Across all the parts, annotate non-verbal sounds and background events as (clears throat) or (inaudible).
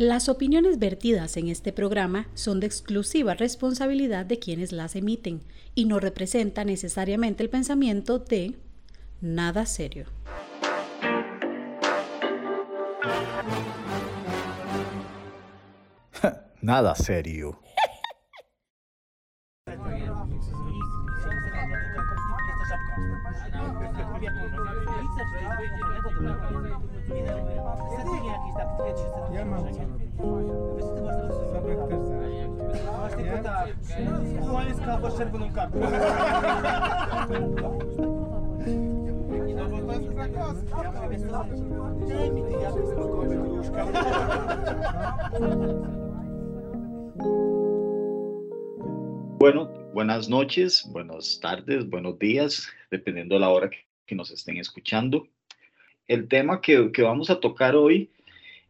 Las opiniones vertidas en este programa son de exclusiva responsabilidad de quienes las emiten y no representan necesariamente el pensamiento de nada serio. (laughs) nada serio. Bueno, buenas noches, buenas tardes, buenos días, dependiendo de la hora que nos estén escuchando. El tema que, que vamos a tocar hoy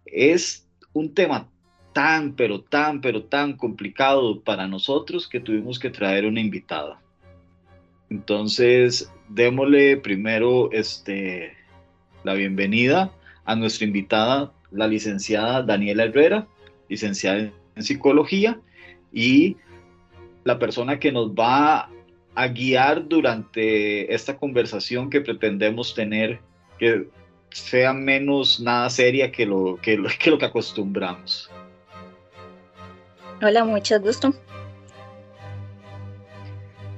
es un tema tan, pero tan, pero tan complicado para nosotros que tuvimos que traer una invitada. Entonces, démosle primero este, la bienvenida a nuestra invitada, la licenciada Daniela Herrera, licenciada en psicología, y la persona que nos va a guiar durante esta conversación que pretendemos tener, que sea menos nada seria que lo que, lo, (laughs) que, lo que acostumbramos. Hola, mucho gusto.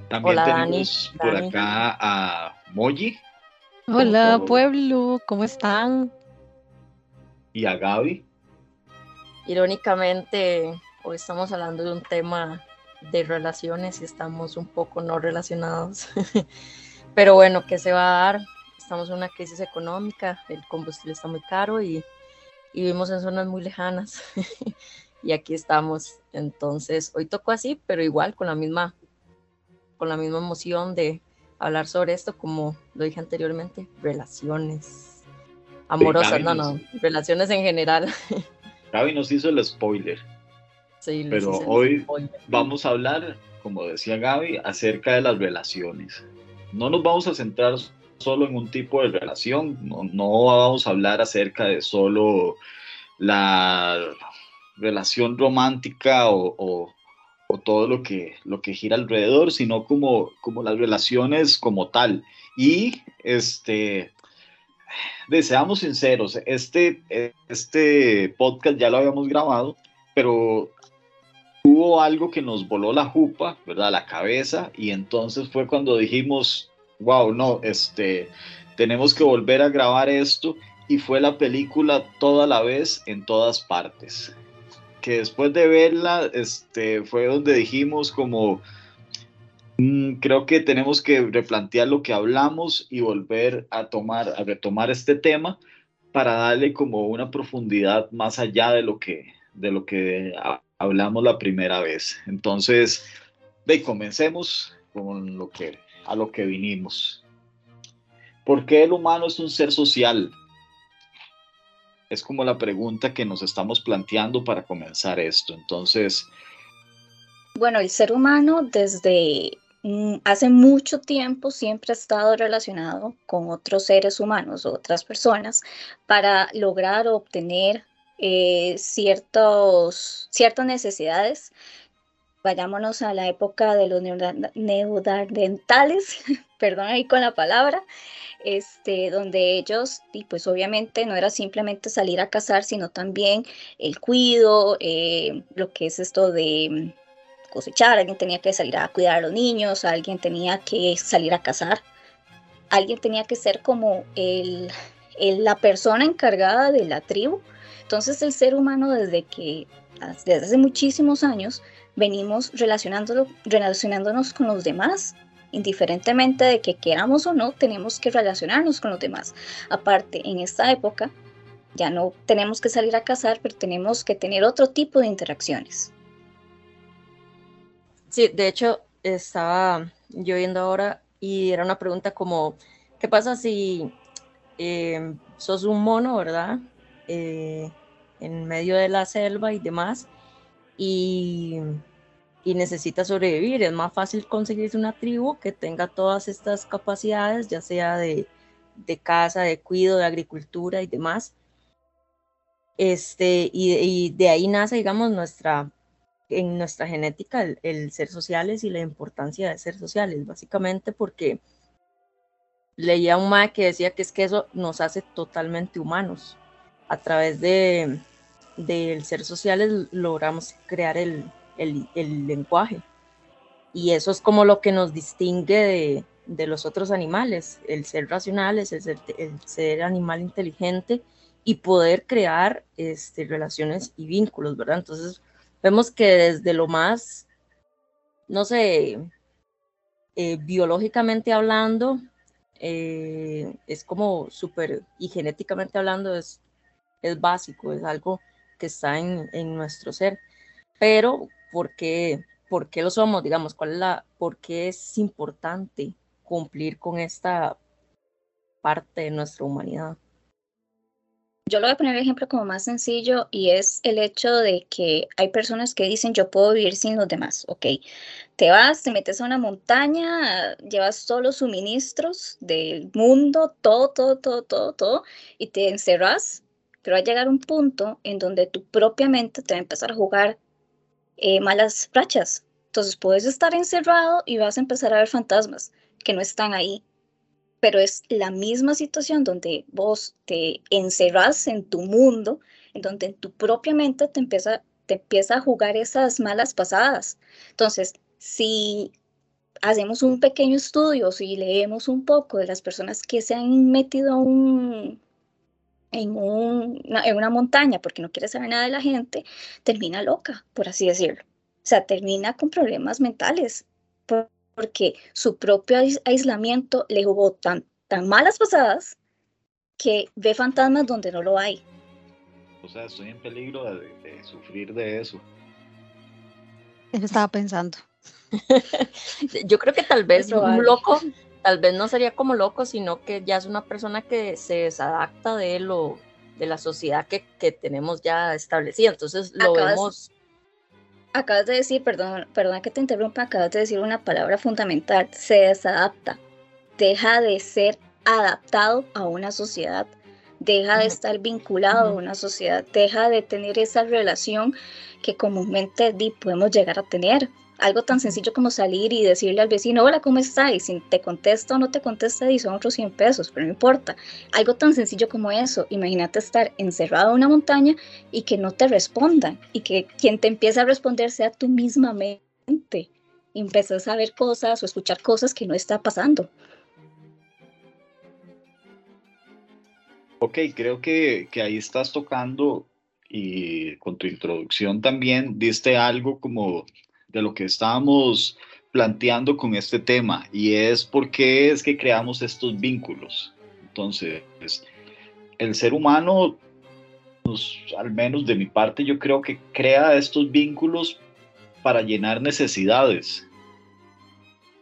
También Hola, tenemos Dani, por Dani. acá a Moji Hola pueblo, ¿cómo están? y a Gaby. Irónicamente, hoy estamos hablando de un tema de relaciones y estamos un poco no relacionados. (laughs) Pero bueno, ¿qué se va a dar? Estamos en una crisis económica, el combustible está muy caro y, y vivimos en zonas muy lejanas. (laughs) y aquí estamos. Entonces, hoy tocó así, pero igual con la misma, con la misma emoción de hablar sobre esto, como lo dije anteriormente, relaciones amorosas, no, nos- no, relaciones en general. Gaby nos hizo el spoiler. Sí, Pero hoy spoiler. Vamos a hablar, como decía Gaby, acerca de las relaciones. No nos vamos a centrar solo en un tipo de relación, no, no vamos a hablar acerca de solo la relación romántica o, todo lo que, gira alrededor, sino como, las relaciones como tal. Y este, de, seamos sinceros, este, este podcast ya lo habíamos grabado, pero hubo algo que nos voló la jupa, ¿verdad? La cabeza, y entonces fue cuando dijimos, wow, no, este, tenemos que volver a grabar esto, y fue la película toda la vez en todas partes. Que después de verla, este, fue donde dijimos como, "Mm, creo que tenemos que replantear lo que hablamos y volver a tomar, a retomar este tema para darle como una profundidad más allá de lo que, de lo que ha- hablamos la primera vez. Entonces, ve, comencemos con lo que, a lo que vinimos. ¿Por qué el humano es un ser social? Es como la pregunta que nos estamos planteando para comenzar esto. Entonces, Bueno, el ser humano desde mm, hace mucho tiempo siempre ha estado relacionado con otros seres humanos, otras personas, para lograr obtener eh, ciertos, ciertas necesidades. Vayámonos a la época de los neandertales, (laughs) perdón ahí con la palabra, este, donde ellos, y pues obviamente no era simplemente salir a cazar, sino también el cuido, eh, lo que es esto de mm, cosechar, alguien tenía que salir a cuidar a los niños, alguien tenía que salir a cazar, alguien tenía que ser como el, el- la persona encargada de la tribu. Entonces el ser humano desde que, hace muchísimos años, venimos relacionándolo, relacionándonos con los demás. Indiferentemente de que queramos o no, tenemos que relacionarnos con los demás. Aparte, en esta época, ya no tenemos que salir a cazar, pero tenemos que tener otro tipo de interacciones. Sí, de hecho, estaba yo viendo ahora y era una pregunta como, ¿qué pasa si eh, sos un mono, verdad? Eh, en medio de la selva y demás, y, y necesitas sobrevivir. Es más fácil conseguirse una tribu que tenga todas estas capacidades, ya sea de, de caza, de cuido, de agricultura y demás. Este, y, de ahí nace, digamos, nuestra, en nuestra genética el, ser sociales y la importancia de ser sociales, básicamente porque leía un ma que decía que es que eso nos hace totalmente humanos. A través de del ser sociales logramos crear el, el, lenguaje. Y eso es como lo que nos distingue de, los otros animales, el ser racional, es el ser, el ser animal inteligente y poder crear este, relaciones y vínculos, ¿verdad? Entonces, vemos que desde lo más, no sé, eh, biológicamente hablando, eh, es como súper, y genéticamente hablando, es, es básico, es algo que está en, en nuestro ser. Pero, ¿por qué, ¿por qué lo somos? Digamos, ¿cuál es la, por qué es importante cumplir con esta parte de nuestra humanidad? Yo lo voy a poner el ejemplo como más sencillo y es el hecho de que hay personas que dicen yo puedo vivir sin los demás, ok. Te vas, te metes a una montaña, llevas todos los suministros del mundo, todo, todo, todo, todo, todo, y te encerras, pero va a llegar un punto en donde tu propia mente te va a empezar a jugar eh, malas rachas. Entonces puedes estar encerrado y vas a empezar a ver fantasmas que no están ahí, pero es la misma situación donde vos te encerras en tu mundo, en donde en tu propia mente te empieza, te empieza a jugar esas malas pasadas. Entonces, si hacemos un pequeño estudio, si leemos un poco de las personas que se han metido un, en, un, en una montaña porque no quiere saber nada de la gente, termina loca, por así decirlo. O sea, termina con problemas mentales. Por, porque su propio aislamiento le jugó tan, tan malas pasadas que ve fantasmas donde no lo hay. O sea, estoy en peligro de, de sufrir de eso. Eso estaba pensando. (laughs) Yo creo que tal vez un loco, tal vez no sería como loco, sino que ya es una persona que se desadapta de lo de la sociedad que, que tenemos ya establecida. Entonces lo Acabas- vemos Acabas de decir, perdón, perdón que te interrumpa, acabas de decir una palabra fundamental, se desadapta, deja de ser adaptado a una sociedad, deja de estar vinculado a una sociedad, deja de tener esa relación que comúnmente podemos llegar a tener. Algo tan sencillo como salir y decirle al vecino, hola, ¿cómo está? Y si te contesta o no te contesta, y son otros 100 pesos, pero no importa. Algo tan sencillo como eso. Imagínate estar encerrado en una montaña y que no te respondan y que quien te empiece a responder sea tu misma mente. Y a ver cosas o escuchar cosas que no está pasando. Ok, creo que, que ahí estás tocando y con tu introducción también diste algo como de lo que estábamos planteando con este tema y es por qué es que creamos estos vínculos. Entonces, el ser humano, pues, al menos de mi parte, yo creo que crea estos vínculos para llenar necesidades.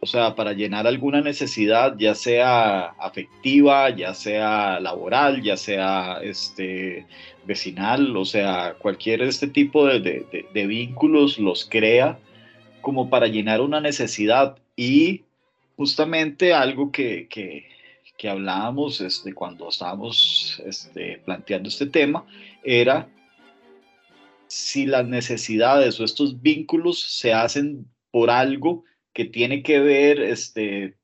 O sea, para llenar alguna necesidad, ya sea afectiva, ya sea laboral, ya sea este, vecinal, o sea, cualquier este tipo de, de vínculos los crea como para llenar una necesidad. Y justamente algo que, que, hablábamos este, cuando estábamos este, planteando este tema era si las necesidades o estos vínculos se hacen por algo que tiene que ver este,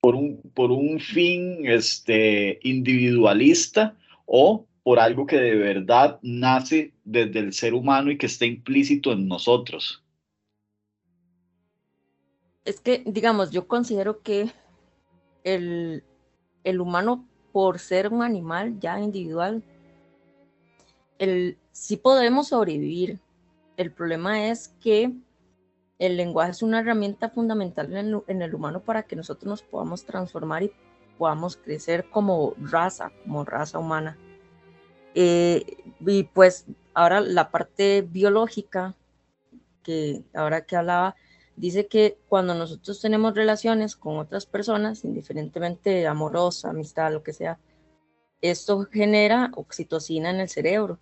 por, un, por un fin este, individualista o por algo que de verdad nace desde el ser humano y que está implícito en nosotros. Es que, digamos, yo considero que el, el humano, por ser un animal ya individual, el, sí podemos sobrevivir. El problema es que el lenguaje es una herramienta fundamental en el, humano para que nosotros nos podamos transformar y podamos crecer como raza, como raza humana. Eh, y pues ahora la parte biológica, que ahora que hablaba, dice que cuando nosotros tenemos relaciones con otras personas, indiferentemente amorosa, amistad, lo que sea, esto genera oxitocina en el cerebro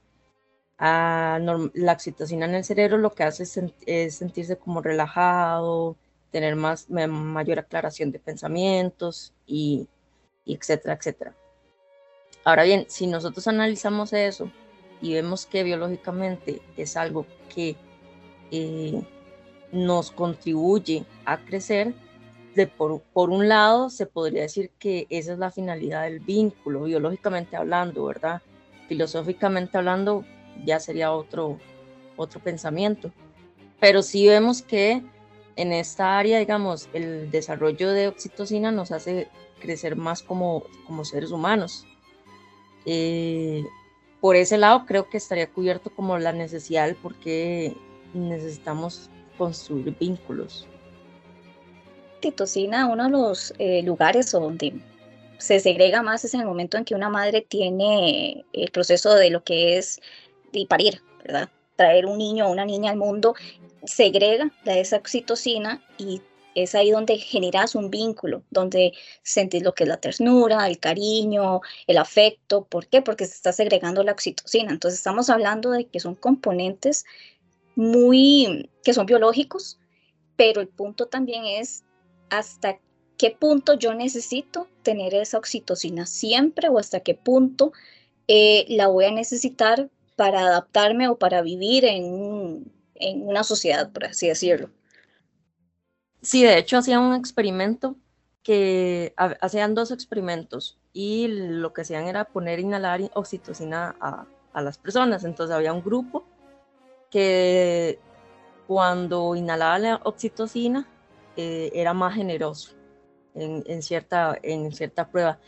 a la oxitocina en el cerebro lo que hace es, sent es sentirse como relajado, tener más, mayor aclaración de pensamientos y, y, etcétera, etcétera. Ahora bien, si nosotros analizamos eso y vemos que biológicamente es algo que eh, nos contribuye a crecer, de por, por, un lado se podría decir que esa es la finalidad del vínculo, biológicamente hablando, ¿verdad? Filosóficamente hablando ya sería otro, otro pensamiento. Pero sí vemos que en esta área, digamos, el desarrollo de oxitocina nos hace crecer más como, como seres humanos. Eh, por ese lado creo que estaría cubierto como la necesidad porque necesitamos construir vínculos. Oxitocina, uno de los eh, lugares donde se segrega más es en el momento en que una madre tiene el proceso de lo que es de parir, ¿verdad? Traer un niño o una niña al mundo segrega de esa oxitocina y es ahí donde generas un vínculo, donde sentís lo que es la ternura, el cariño, el afecto. ¿Por qué? Porque se está segregando la oxitocina. Entonces estamos hablando de que son componentes muy, que son biológicos, pero el punto también es hasta qué punto yo necesito tener esa oxitocina siempre o hasta qué punto eh, la voy a necesitar para adaptarme o para vivir en, en una sociedad, por así decirlo. Sí, de hecho hacían un experimento que hacían dos experimentos y lo que hacían era poner inhalar oxitocina a, a las personas. Entonces había un grupo que cuando inhalaba la oxitocina eh, era más generoso en, en, cierta, en cierta prueba.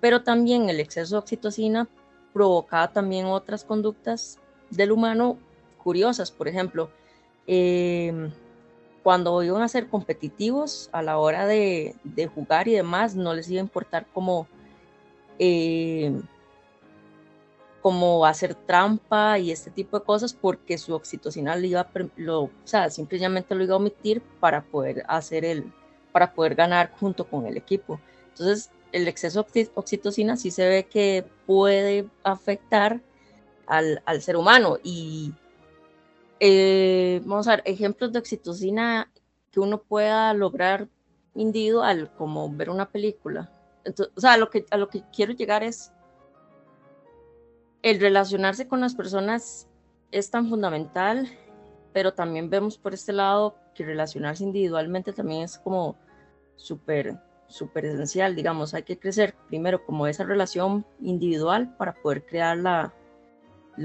Pero también el exceso de oxitocina provocaba también otras conductas del humano curiosas. Por ejemplo, eh, cuando iban a ser competitivos a la hora de, jugar y demás, no les iba a importar cómo, eh, hacer trampa y este tipo de cosas, porque su oxitocina lo iba, lo, o sea, simplemente lo iba a omitir para poder hacer el, para poder ganar junto con el equipo. Entonces, el exceso de oxitocina sí se ve que puede afectar al, al ser humano y eh, vamos a ver, ejemplos de oxitocina que uno pueda lograr individual, como ver una película. Entonces, o sea, a lo, que, a lo que quiero llegar es el relacionarse con las personas es tan fundamental, pero también vemos por este lado que relacionarse individualmente también es como súper, súper esencial, digamos, hay que crecer primero como esa relación individual para poder crear la,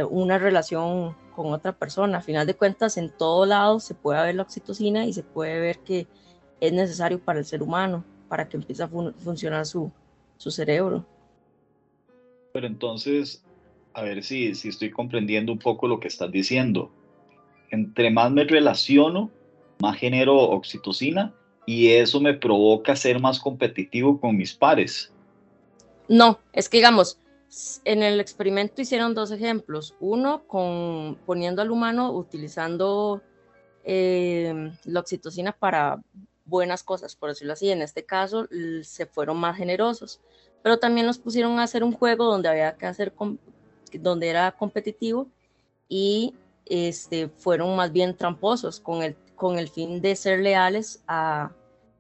una relación con otra persona. A final de cuentas, en todo lado se puede ver la oxitocina y se puede ver que es necesario para el ser humano, para que empiece a funcionar su, su cerebro. Pero entonces, a ver si, si estoy comprendiendo un poco lo que estás diciendo. Entre más me relaciono, más genero oxitocina y eso me provoca ser más competitivo con mis pares. No, es que digamos, en el experimento hicieron dos ejemplos. Uno con poniendo al humano utilizando eh, la oxitocina para buenas cosas, por decirlo así. En este caso se fueron más generosos, pero también los pusieron a hacer un juego donde había que hacer, donde era competitivo y este, fueron más bien tramposos con el, con el fin de ser leales a,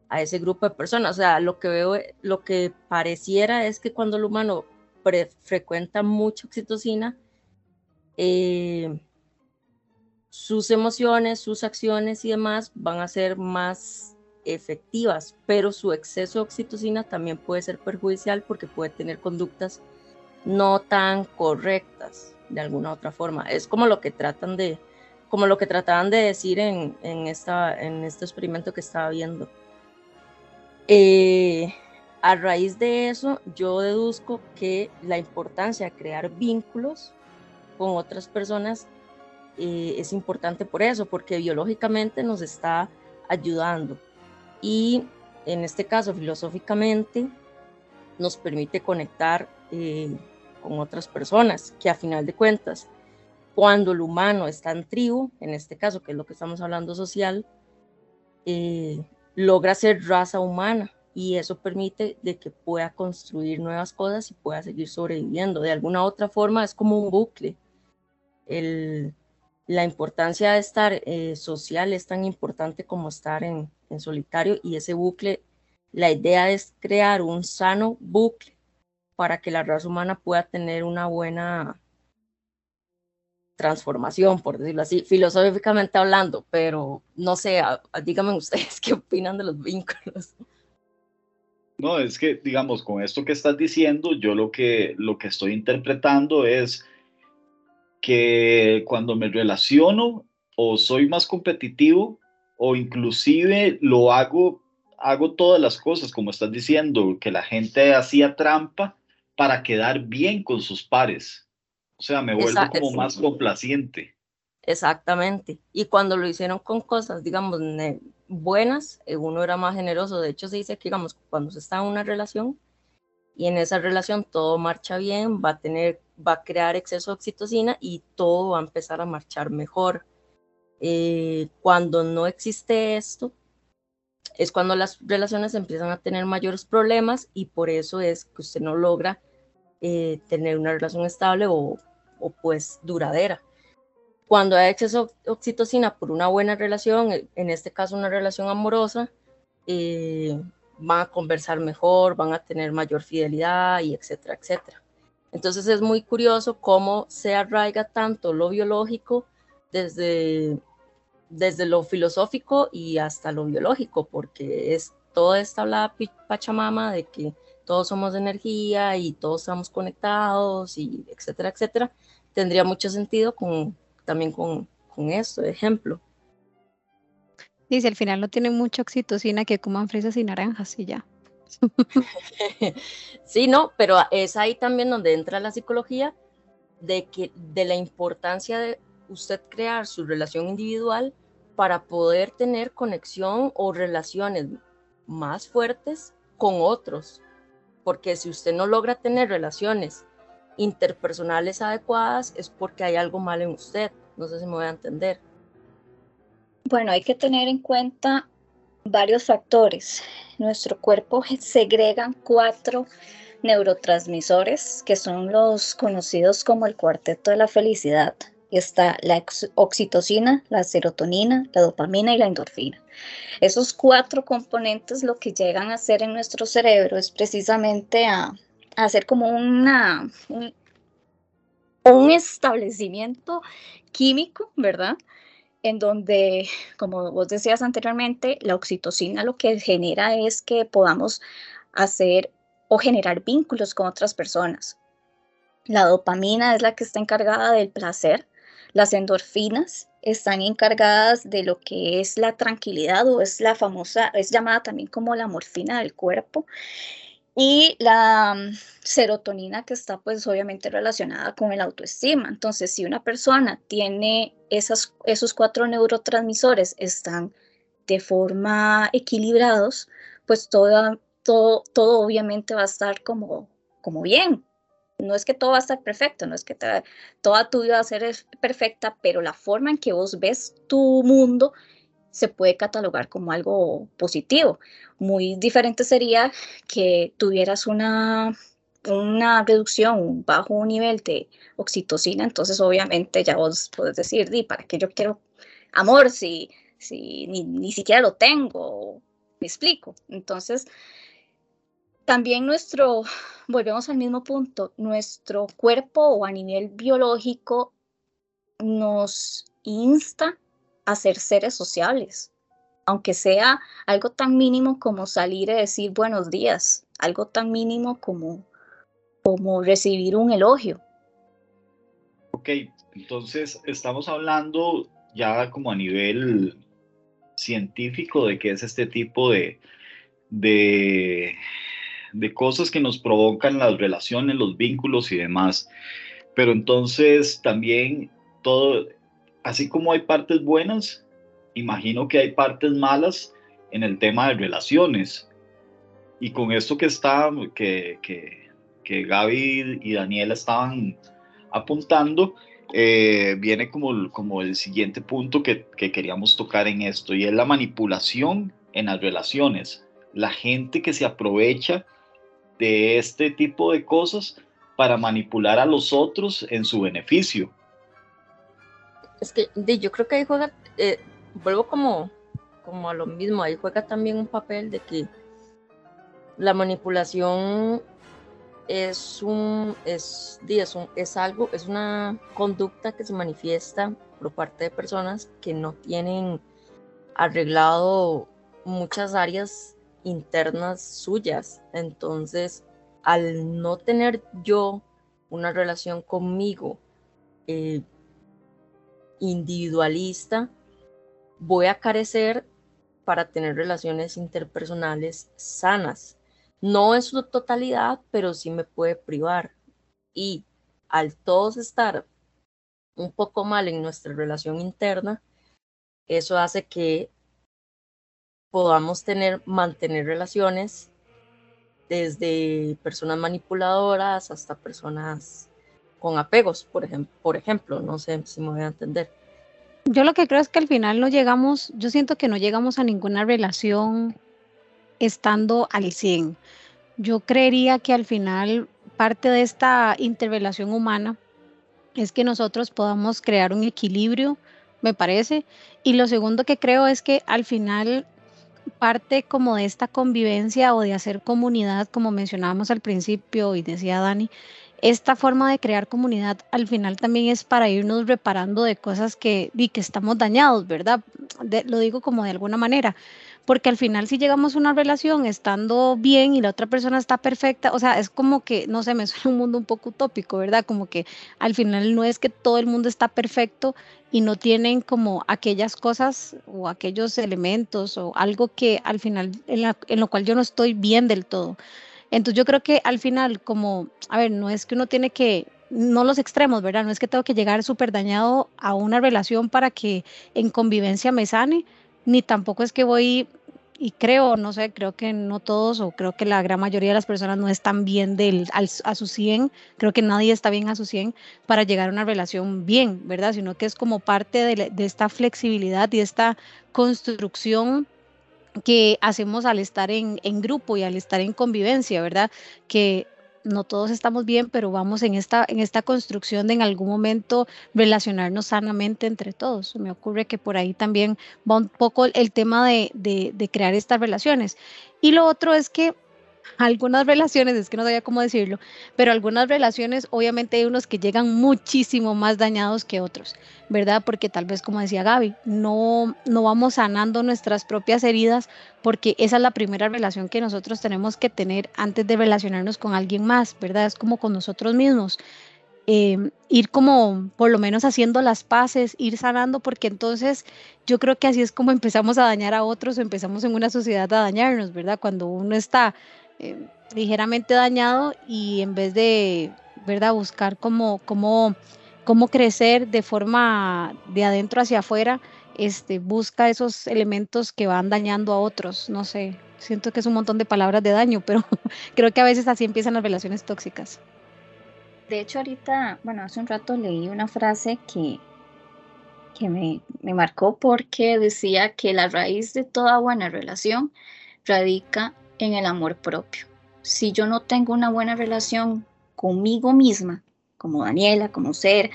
a ese grupo de personas. O sea, lo que veo, lo que pareciera es que cuando el humano frecuenta mucha oxitocina, eh, sus emociones, sus acciones y demás van a ser más efectivas, pero su exceso de oxitocina también puede ser perjudicial porque puede tener conductas no tan correctas de alguna otra forma. Es como lo que tratan de, como lo que trataban de decir en, en, esta, en este experimento que estaba viendo. Eh, a raíz de eso, yo deduzco que la importancia de crear vínculos con otras personas eh, es importante por eso, porque biológicamente nos está ayudando y en este caso filosóficamente nos permite conectar eh, con otras personas, que a final de cuentas, cuando el humano está en tribu, en este caso que es lo que estamos hablando social, eh, logra ser raza humana y eso permite de que pueda construir nuevas cosas y pueda seguir sobreviviendo. De alguna otra forma es como un bucle. La importancia de estar eh, social es tan importante como estar en solitario y ese bucle, la idea es crear un sano bucle para que la raza humana pueda tener una buena, transformación, por decirlo así, filosóficamente hablando, pero no sé, díganme ustedes (laughs) qué opinan de los vínculos. No, es que, digamos, con esto que estás diciendo, yo lo que, lo que estoy interpretando es que cuando me relaciono o soy más competitivo o inclusive lo hago, hago todas las cosas, como estás diciendo, que la gente hacía trampa para quedar bien con sus pares. O sea, me vuelvo como más complaciente. Exactamente. Y cuando lo hicieron con cosas, digamos, buenas, eh, uno era más generoso. De hecho, se dice que, digamos, cuando se está en una relación y en esa relación todo marcha bien, va a tener, va a crear exceso de oxitocina y todo va a empezar a marchar mejor. Eh, cuando no existe esto, es cuando las relaciones empiezan a tener mayores problemas y por eso es que usted no logra eh, tener una relación estable o, o pues duradera. Cuando hay exceso de oxitocina por una buena relación, eh, en este caso una relación amorosa, eh, van a conversar mejor, van a tener mayor fidelidad y etcétera, etcétera. Entonces es muy curioso cómo se arraiga tanto lo biológico desde, desde lo filosófico y hasta lo biológico, porque es toda esta hablada pachamama de que todos somos energía y todos estamos conectados y etcétera, etcétera, tendría mucho sentido con, también con, con esto, de ejemplo. Dice, al final no tiene mucha oxitocina que coman fresas y naranjas y ya. (laughs) sí, no, pero es ahí también donde entra la psicología de que de la importancia de usted crear su relación individual para poder tener conexión o relaciones más fuertes con otros. Porque si usted no logra tener relaciones interpersonales adecuadas es porque hay algo mal en usted. No sé si me voy a entender. Bueno, hay que tener en cuenta varios factores. Nuestro cuerpo segrega cuatro neurotransmisores que son los conocidos como el cuarteto de la felicidad. Está la oxitocina, la serotonina, la dopamina y la endorfina. Esos cuatro componentes lo que llegan a hacer en nuestro cerebro es precisamente a hacer como una, un, establecimiento químico, ¿verdad? En donde, como vos decías anteriormente, la oxitocina lo que genera es que podamos hacer o generar vínculos con otras personas. La dopamina es la que está encargada del placer. Las endorfinas están encargadas de lo que es la tranquilidad o es la famosa, es llamada también como la morfina del cuerpo y la mm, serotonina que está pues obviamente relacionada con el autoestima. Entonces, si una persona tiene esas, esos cuatro neurotransmisores están de forma equilibrados, pues todo, todo, todo obviamente va a estar como, como bien. No es que todo va a estar perfecto, no es que toda tu vida va a ser perfecta, pero la forma en que vos ves tu mundo se puede catalogar como algo positivo. Muy diferente sería que tuvieras una, una reducción, un bajo nivel de oxitocina, entonces obviamente ya vos puedes decir, Di, ¿para qué yo quiero amor si, si ni, ni siquiera lo tengo? Me explico. Entonces, también nuestro, volvemos al mismo punto, nuestro cuerpo o a nivel biológico nos insta a ser seres sociales, aunque sea algo tan mínimo como salir y decir buenos días, algo tan mínimo como, como recibir un elogio. Ok, entonces estamos hablando ya como a nivel científico de qué es este tipo de, de, de cosas que nos provocan las relaciones, los vínculos y demás. Pero entonces también todo, así como hay partes buenas, imagino que hay partes malas en el tema de relaciones. Y con esto que está, que, que, que Gaby y Daniela estaban apuntando, eh, viene como, como el siguiente punto que, que queríamos tocar en esto, y es la manipulación en las relaciones. La gente que se aprovecha de este tipo de cosas para manipular a los otros en su beneficio. Es que yo creo que ahí juega, eh, vuelvo como, como a lo mismo, ahí juega también un papel de que la manipulación es un, es, es, un, es algo, es una conducta que se manifiesta por parte de personas que no tienen arreglado muchas áreas internas suyas. Entonces, al no tener yo una relación conmigo eh, individualista, voy a carecer para tener relaciones interpersonales sanas. No es su totalidad, pero sí me puede privar. Y al todos estar un poco mal en nuestra relación interna, eso hace que podamos tener, mantener relaciones desde personas manipuladoras hasta personas con apegos, por, ejemplo, por ejemplo, no sé si me voy a entender. Yo lo que creo es que al final no llegamos, yo siento que no llegamos a ninguna relación estando al 100. Yo creería que al final parte de esta interrelación humana es que nosotros podamos crear un equilibrio, me parece. Y lo segundo que creo es que al final parte como de esta convivencia o de hacer comunidad, como mencionábamos al principio y decía Dani, esta forma de crear comunidad al final también es para irnos reparando de cosas que, que estamos dañados, ¿verdad? lo digo como de alguna manera, porque al final si llegamos a una relación estando bien y la otra persona está perfecta, o sea, es como que, no sé, me (laughs) suena un mundo un poco utópico, ¿verdad? Como que al final no es que todo el mundo está perfecto y no tienen como aquellas cosas o aquellos elementos o algo que al final en, lo cual yo no estoy bien del todo. Entonces yo creo que al final, como, a ver, no es que uno tiene que, no los extremos, ¿verdad? No es que tengo que llegar súper dañado a una relación para que en convivencia me sane, ni tampoco es que voy, y creo, no sé, creo que no todos, o creo que la gran mayoría de las personas no están bien del, a su 100, creo que nadie está bien a su 100 para llegar a una relación bien, ¿verdad? Sino que es como parte de, de esta flexibilidad y esta construcción que hacemos al estar en, en, grupo y al estar en convivencia, ¿verdad? Que no todos estamos bien, pero vamos en esta, en esta construcción de en algún momento relacionarnos sanamente entre todos. Me ocurre que por ahí también va un poco el tema de, de, de crear estas relaciones. Y lo otro es que algunas relaciones, es que no sabía cómo decirlo, pero algunas relaciones obviamente hay unos que llegan muchísimo más dañados que otros, ¿verdad? Porque tal vez como decía Gaby, no, no vamos sanando nuestras propias heridas porque esa es la primera relación que nosotros tenemos que tener antes de relacionarnos con alguien más, ¿verdad? Es como con nosotros mismos. Em, ir como por lo menos haciendo las paces, ir sanando, porque entonces yo creo que así es como empezamos a dañar a otros empezamos en una sociedad a dañarnos, ¿verdad? Cuando uno está eh, ligeramente dañado y en vez de, ¿verdad?, buscar cómo, cómo, cómo crecer de forma de adentro hacia afuera, este, busca esos elementos que van dañando a otros. No sé, siento que es un montón de palabras de daño, pero (laughs) creo que a veces así empiezan las relaciones tóxicas. De hecho, ahorita, bueno, hace un rato leí una frase que, que me, me marcó porque decía que la raíz de toda buena relación radica en el amor propio. Si yo no tengo una buena relación conmigo misma, como Daniela, como ser,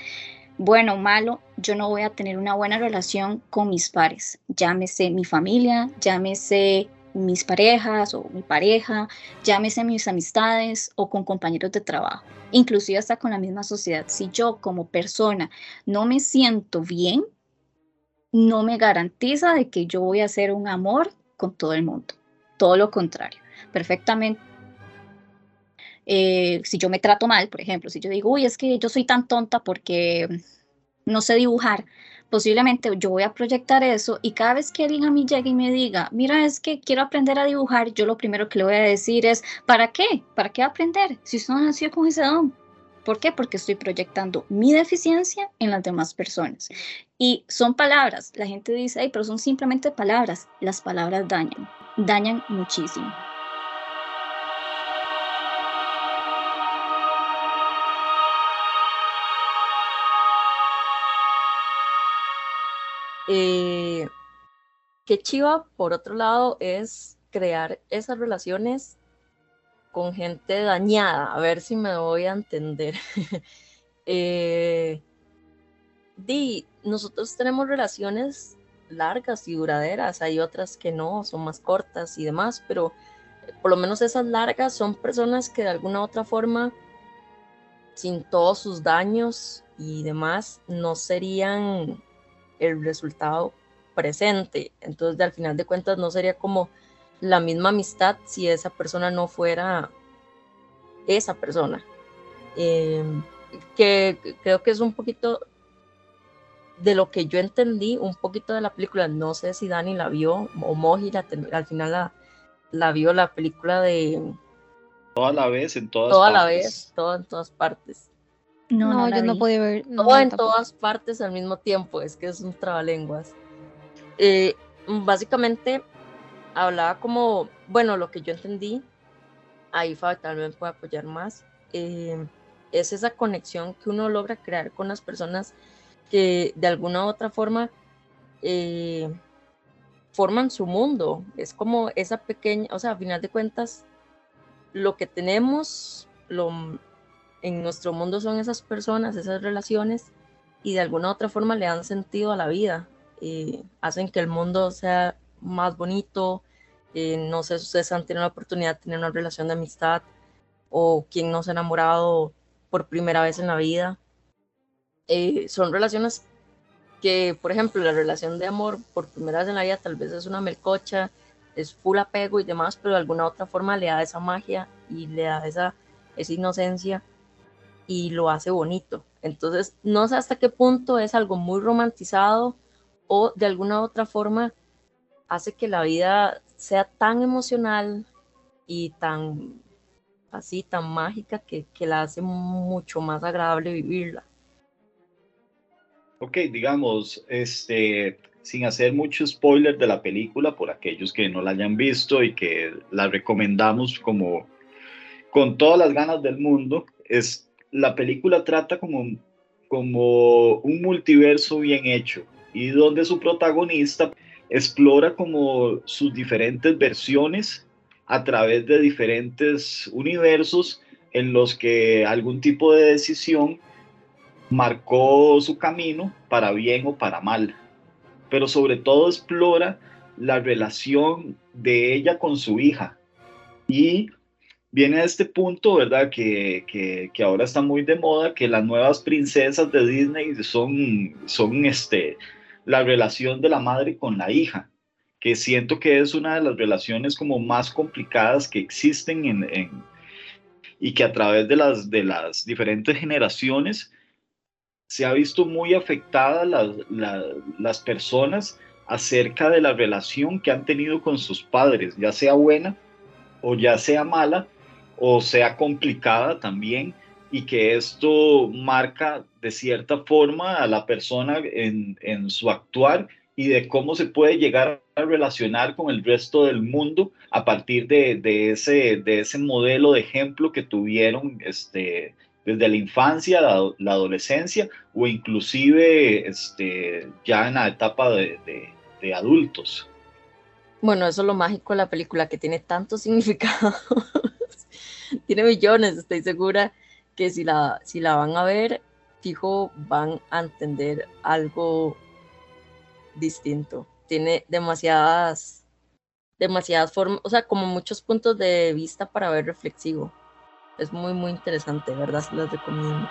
bueno o malo, yo no voy a tener una buena relación con mis pares, llámese mi familia, llámese mis parejas o mi pareja, llámese mis amistades o con compañeros de trabajo, inclusive hasta con la misma sociedad. Si yo como persona no me siento bien, no me garantiza de que yo voy a hacer un amor con todo el mundo todo lo contrario, perfectamente. Eh, si yo me trato mal, por ejemplo, si yo digo, uy, es que yo soy tan tonta porque no sé dibujar, posiblemente yo voy a proyectar eso y cada vez que alguien a mí llegue y me diga, mira, es que quiero aprender a dibujar, yo lo primero que le voy a decir es, ¿para qué? ¿Para qué aprender? Si usted no nació con ese don. ¿Por qué? Porque estoy proyectando mi deficiencia en las demás personas. Y son palabras, la gente dice, ay, pero son simplemente palabras, las palabras dañan dañan muchísimo. Eh, qué chiva, por otro lado, es crear esas relaciones con gente dañada, a ver si me voy a entender. (laughs) eh, di, nosotros tenemos relaciones largas y duraderas, hay otras que no, son más cortas y demás, pero por lo menos esas largas, son personas que de alguna otra forma, sin todos sus daños y demás, no serían el resultado presente. Entonces, al final de cuentas, no sería como la misma amistad si esa persona no fuera esa persona. Em, que creo que es un poquito de lo que yo entendí, un poquito de la película. No sé si Dani la vio o Moji al final la, la vio la película de... Toda la vez, en todas Toda la vez, todo en todas partes. No, yo no podía ver. todo en todas partes al mismo tiempo, es que es un trabalenguas. Eh, básicamente hablaba como, bueno, lo que yo entendí, ahí Fabi también puede apoyar más, eh, es esa conexión que uno logra crear con las personas que de alguna u otra forma eh, forman su mundo. Es como esa pequeña, o sea, a final de cuentas, lo que tenemos lo, en nuestro mundo son esas personas, esas relaciones, y de alguna otra forma le dan sentido a la vida. Eh, hacen que el mundo sea más bonito. Eh, no sé si ustedes han tenido la oportunidad de tener una relación de amistad o quien no se ha enamorado por primera vez en la vida. Eh, son relaciones que, por ejemplo, la relación de amor por primera vez en la vida tal vez es una melcocha, es full apego y demás, pero de alguna otra forma le da esa magia y le da esa, esa inocencia y lo hace bonito. Entonces, no sé hasta qué punto es algo muy romantizado o de alguna otra forma hace que la vida sea tan emocional y tan así, tan mágica que, que la hace mucho más agradable vivirla. Ok, digamos, este, sin hacer mucho spoiler de la película por aquellos que no la hayan visto y que la recomendamos como con todas las ganas del mundo, es la película trata como, como un multiverso bien hecho y donde su protagonista explora como sus diferentes versiones a través de diferentes universos en los que algún tipo de decisión marcó su camino para bien o para mal, pero sobre todo explora la relación de ella con su hija. Y viene a este punto, ¿verdad? Que, que, ahora está muy de moda, que las nuevas princesas de Disney son, son este, la relación de la madre con la hija, que siento que es una de las relaciones como más complicadas que existen en, y que a través de las, de las diferentes generaciones se ha visto muy afectada las personas acerca de la relación que han tenido con sus padres, ya sea buena o ya sea mala o sea complicada también, y que esto marca de cierta forma a la persona en, en su actuar y de cómo se puede llegar a relacionar con el resto del mundo a partir de, de, ese, de ese modelo de ejemplo que tuvieron este, desde la infancia, la, adolescencia o inclusive este, ya en la etapa de, adultos. Bueno, eso es lo mágico de la película, que tiene tanto (laughs) significado. tiene millones, estoy segura que si la, si la van a ver, fijo, van a entender algo distinto. Tiene demasiadas, demasiadas formas, o sea, como muchos puntos de vista para ver reflexivo. Es muy, muy interesante, ¿verdad? Se las recomiendo.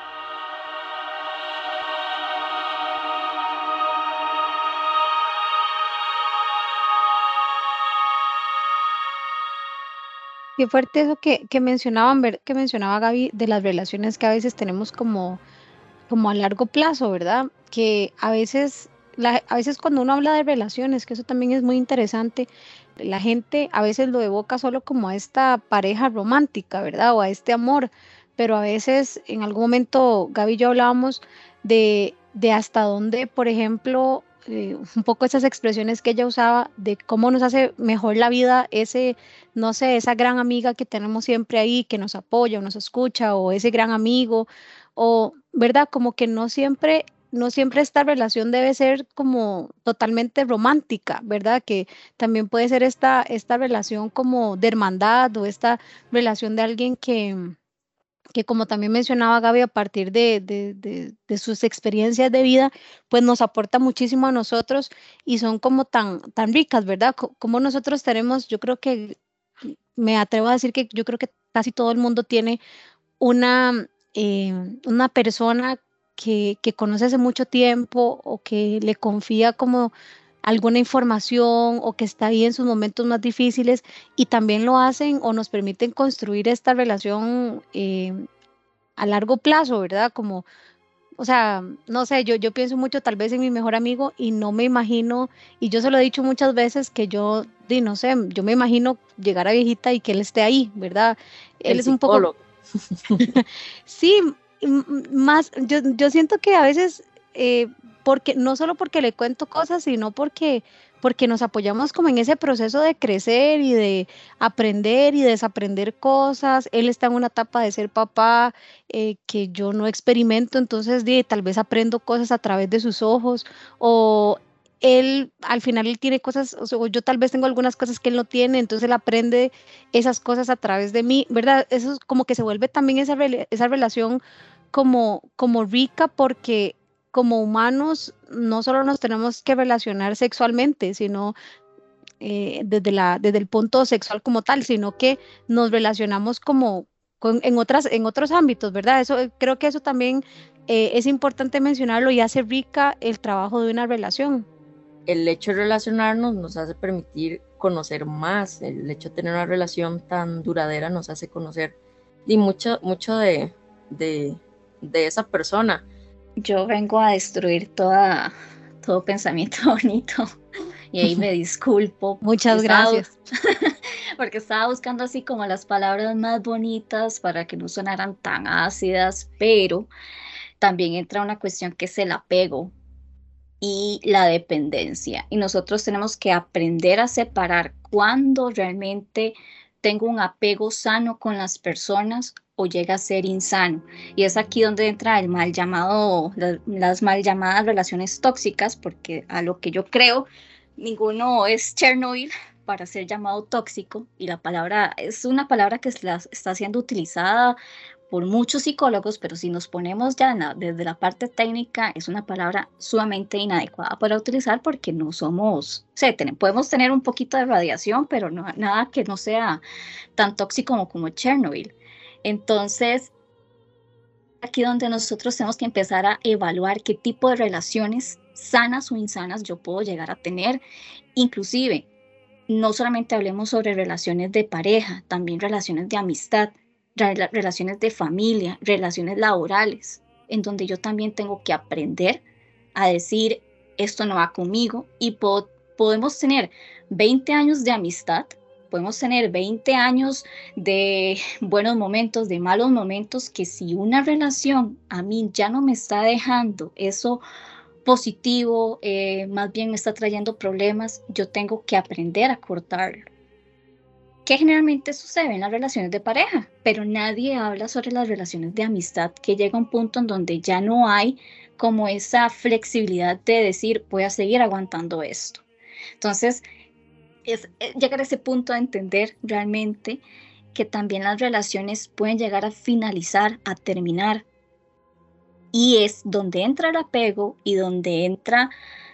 Qué fuerte eso que, que mencionaban, que mencionaba Gaby, de las relaciones que a veces tenemos como, como a largo plazo, ¿verdad? Que a veces, a veces cuando uno habla de relaciones, que eso también es muy interesante, la gente a veces lo evoca solo como a esta pareja romántica, ¿verdad? O a este amor, pero a veces en algún momento Gaby y yo hablábamos de, de hasta dónde, por ejemplo, eh, un poco esas expresiones que ella usaba de cómo nos hace mejor la vida ese, no sé, esa gran amiga que tenemos siempre ahí, que nos apoya o nos escucha, o ese gran amigo, o, ¿verdad? Como que no siempre no siempre esta relación debe ser como totalmente romántica, ¿verdad? Que también puede ser esta, esta relación como de hermandad o esta relación de alguien que, que como también mencionaba Gaby, a partir de, de, sus experiencias de vida, pues nos aporta muchísimo a nosotros y son como tan, tan ricas, ¿verdad? Como nosotros tenemos, yo creo que me atrevo a decir que yo creo que casi todo el mundo tiene una, eh, una persona que, que, conoce hace mucho tiempo o que le confía como alguna información o que está ahí en sus momentos más difíciles y también lo hacen o nos permiten construir esta relación eh, a largo plazo, ¿verdad? Como, o sea, no sé, yo, yo pienso mucho tal vez en mi mejor amigo y no me imagino, y yo se lo he dicho muchas veces que yo, di, no sé, yo me imagino llegar a viejita y que él esté ahí, ¿verdad? Él es un poco... (laughs) sí, más, yo, yo siento que a veces eh, porque no solo porque le cuento cosas, sino porque porque nos apoyamos como en ese proceso de crecer y de aprender y desaprender cosas. Él está en una etapa de ser papá eh, que yo no experimento, entonces tal vez aprendo cosas a través de sus ojos o él al final él tiene cosas, o yo tal vez tengo algunas cosas que él no tiene, entonces él aprende esas cosas a través de mí, ¿verdad? Eso es como que se vuelve también esa, esa relación como, como rica porque como humanos no solo nos tenemos que relacionar sexualmente, sino eh, desde, la, desde el punto sexual como tal, sino que nos relacionamos como en, otras, en otros ámbitos, ¿verdad? Eso, eh, creo que eso también eh, es importante mencionarlo y hace rica el trabajo de una relación. El hecho de relacionarnos nos hace permitir conocer más, el hecho de tener una relación tan duradera nos hace conocer y mucho, mucho de, de, de esa persona yo vengo a destruir toda, todo pensamiento (laughs) bonito y ahí me (laughs) disculpo. Muchas gracias. (laughs) porque estaba buscando así como las palabras más bonitas para que no sonaran tan ácidas, pero también entra una cuestión que es el apego y la dependencia. Y nosotros tenemos que aprender a separar cuando realmente tengo un apego sano con las personas o llega a ser insano. Y es aquí donde entra el mal llamado, las mal llamadas relaciones tóxicas, porque a lo que yo creo, ninguno es Chernobyl para ser llamado tóxico y la palabra es una palabra que está siendo utilizada por muchos psicólogos, pero si nos ponemos ya desde la parte técnica, es una palabra sumamente inadecuada para utilizar porque no somos, o podemos tener un poquito de radiación, pero no, nada que no sea tan tóxico como, como Chernobyl. Entonces, aquí donde nosotros tenemos que empezar a evaluar qué tipo de relaciones sanas o insanas yo puedo llegar a tener, inclusive no solamente hablemos sobre relaciones de pareja, también relaciones de amistad relaciones de familia, relaciones laborales, en donde yo también tengo que aprender a decir, esto no va conmigo y podemos tener 20 años de amistad, podemos tener 20 años de buenos momentos, de malos momentos, que si una relación a mí ya no me está dejando eso positivo, eh, más bien me está trayendo problemas, yo tengo que aprender a cortarlo que generalmente sucede en las relaciones de pareja, pero nadie habla sobre las relaciones de amistad, que llega un punto en donde ya no hay como esa flexibilidad de decir, voy a seguir aguantando esto. Entonces, es eh, llegar a ese punto de entender realmente que también las relaciones pueden llegar a finalizar, a terminar. Y es donde entra el apego y donde entra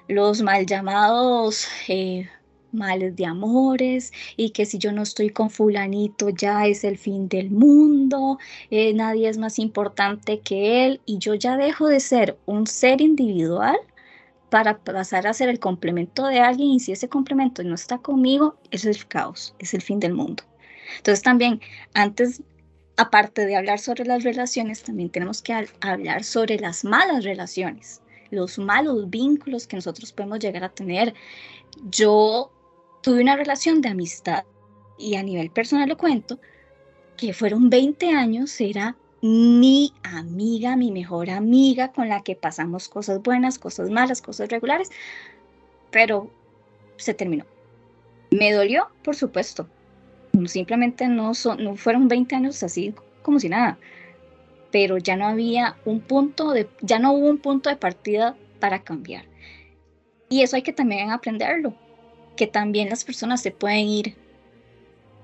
los mal llamados eh, males de amores y que si yo no estoy con fulanito ya es el fin del mundo, eh, nadie es más importante que él y yo ya dejo de ser un ser individual para pasar a ser el complemento de alguien y si ese complemento no está conmigo, es el caos, es el fin del mundo. Entonces también antes, aparte de hablar sobre las relaciones, también tenemos que hablar sobre las malas relaciones los malos vínculos que nosotros podemos llegar a tener. Yo tuve una relación de amistad y a nivel personal lo cuento, que fueron 20 años, era mi amiga, mi mejor amiga con la que pasamos cosas buenas, cosas malas, cosas regulares, pero se terminó. Me dolió, por supuesto. Simplemente no, no fueron 20 años así como si nada, pero ya no había un punto de, ya no hubo un punto de partida para cambiar. Y eso hay que también aprenderlo que también las personas se pueden ir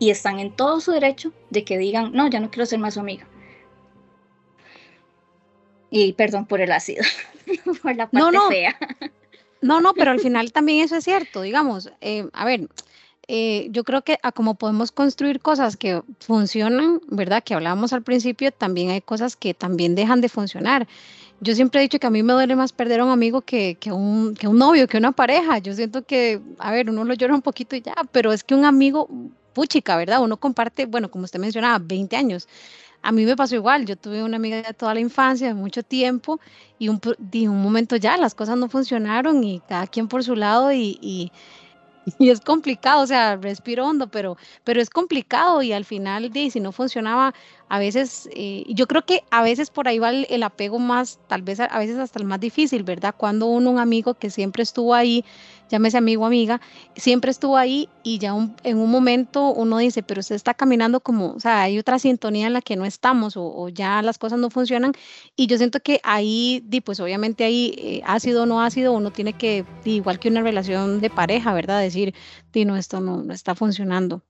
y están en todo su derecho de que digan, no, ya no quiero ser más su amiga. Y perdón por el ácido, (laughs) por la parte no, no. fea. No, no, pero al final también eso es cierto, digamos, eh, a ver, eh, yo creo que a como podemos construir cosas que funcionan, ¿verdad? Que hablábamos al principio, también hay cosas que también dejan de funcionar. Yo siempre he dicho que a mí me duele más perder a un amigo que, que, un, que un novio, que una pareja. Yo siento que, a ver, uno lo llora un poquito y ya, pero es que un amigo, puchica, ¿verdad? Uno comparte, bueno, como usted mencionaba, 20 años. A mí me pasó igual, yo tuve una amiga de toda la infancia, de mucho tiempo, y un, un momento ya las cosas no funcionaron y cada quien por su lado y, y, (laughs) es complicado, o sea, respiro hondo, pero, pero es complicado y al final, si no funcionaba, a veces, eh, yo creo que a veces por ahí va el, apego más, tal vez a, veces hasta el más difícil, ¿verdad? Cuando uno, un amigo que siempre estuvo ahí, llámese amigo o amiga, siempre estuvo ahí y ya en un momento uno dice, pero usted está caminando como, o sea, hay otra sintonía en la que no estamos o, ya las cosas no funcionan y yo siento que ahí, pues obviamente ahí, eh, ácido o no ácido, uno tiene que, igual que una relación de pareja, ¿verdad? Decir, no, esto no, no está funcionando.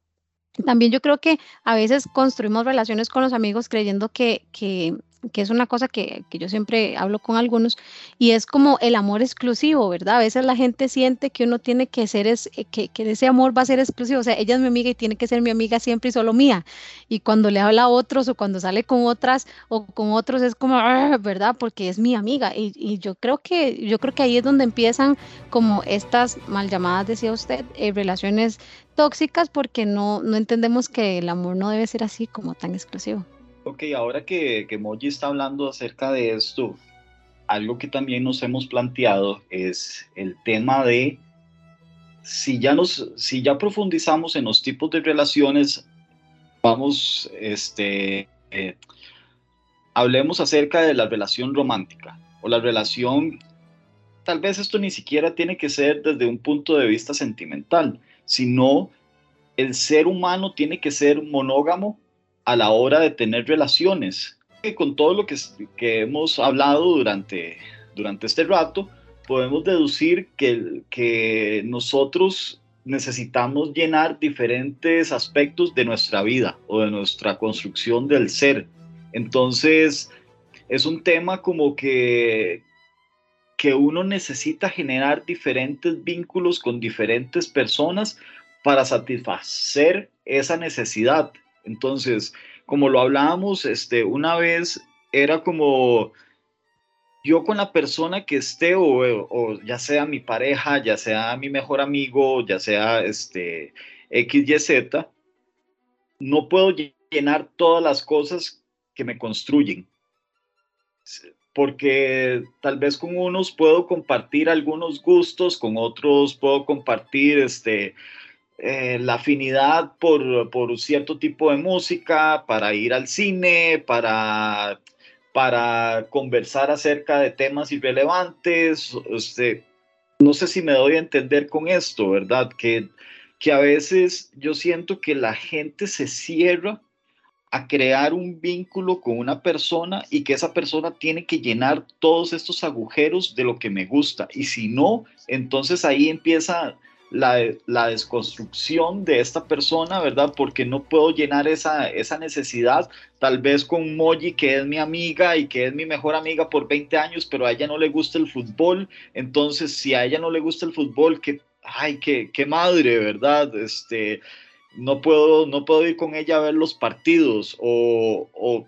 También yo creo que a veces construimos relaciones con los amigos creyendo que, que que es una cosa que, que, yo siempre hablo con algunos, y es como el amor exclusivo, ¿verdad? A veces la gente siente que uno tiene que ser, es, eh, que, que, ese amor va a ser exclusivo, o sea, ella es mi amiga y tiene que ser mi amiga siempre y solo mía, y cuando le habla a otros o cuando sale con otras o con otros es como, ah", ¿verdad? Porque es mi amiga, y, y, yo, creo que, yo creo que ahí es donde empiezan como estas mal llamadas, decía usted, eh, relaciones tóxicas porque no, no entendemos que el amor no debe ser así como tan exclusivo. Ok, ahora que, que Moji está hablando acerca de esto, algo que también nos hemos planteado es el tema de si ya, nos, si ya profundizamos en los tipos de relaciones, vamos, este, eh, hablemos acerca de la relación romántica o la relación, tal vez esto ni siquiera tiene que ser desde un punto de vista sentimental, sino el ser humano tiene que ser monógamo a la hora de tener relaciones. Con todo lo que, que hemos hablado durante, durante este rato, podemos deducir que, que nosotros necesitamos llenar diferentes aspectos de nuestra vida o de nuestra construcción del ser. Entonces, es un tema como que, que uno necesita generar diferentes vínculos con diferentes personas para satisfacer esa necesidad. Entonces, como lo hablábamos este, una vez, era como yo con la persona que esté, o, ya sea mi pareja, ya sea mi mejor amigo, ya sea este, X, Y, Z, no puedo llenar todas las cosas que me construyen. Porque tal vez con unos puedo compartir algunos gustos, con otros puedo compartir este, eh, la afinidad por, por, cierto tipo de música, para ir al cine, para, para conversar acerca de temas irrelevantes. Este, no sé si me doy a entender con esto, ¿verdad? Que, que a veces yo siento que la gente se cierra a crear un vínculo con una persona y que esa persona tiene que llenar todos estos agujeros de lo que me gusta. Y si no, entonces ahí empieza la, desconstrucción de esta persona, ¿verdad? Porque no puedo llenar esa, esa necesidad, tal vez con Moji, que es mi amiga y que es mi mejor amiga por 20 años, pero a ella no le gusta el fútbol, entonces si a ella no le gusta el fútbol, que, ay, qué, qué madre, ¿verdad? Este, no puedo, no puedo ir con ella a ver los partidos o, o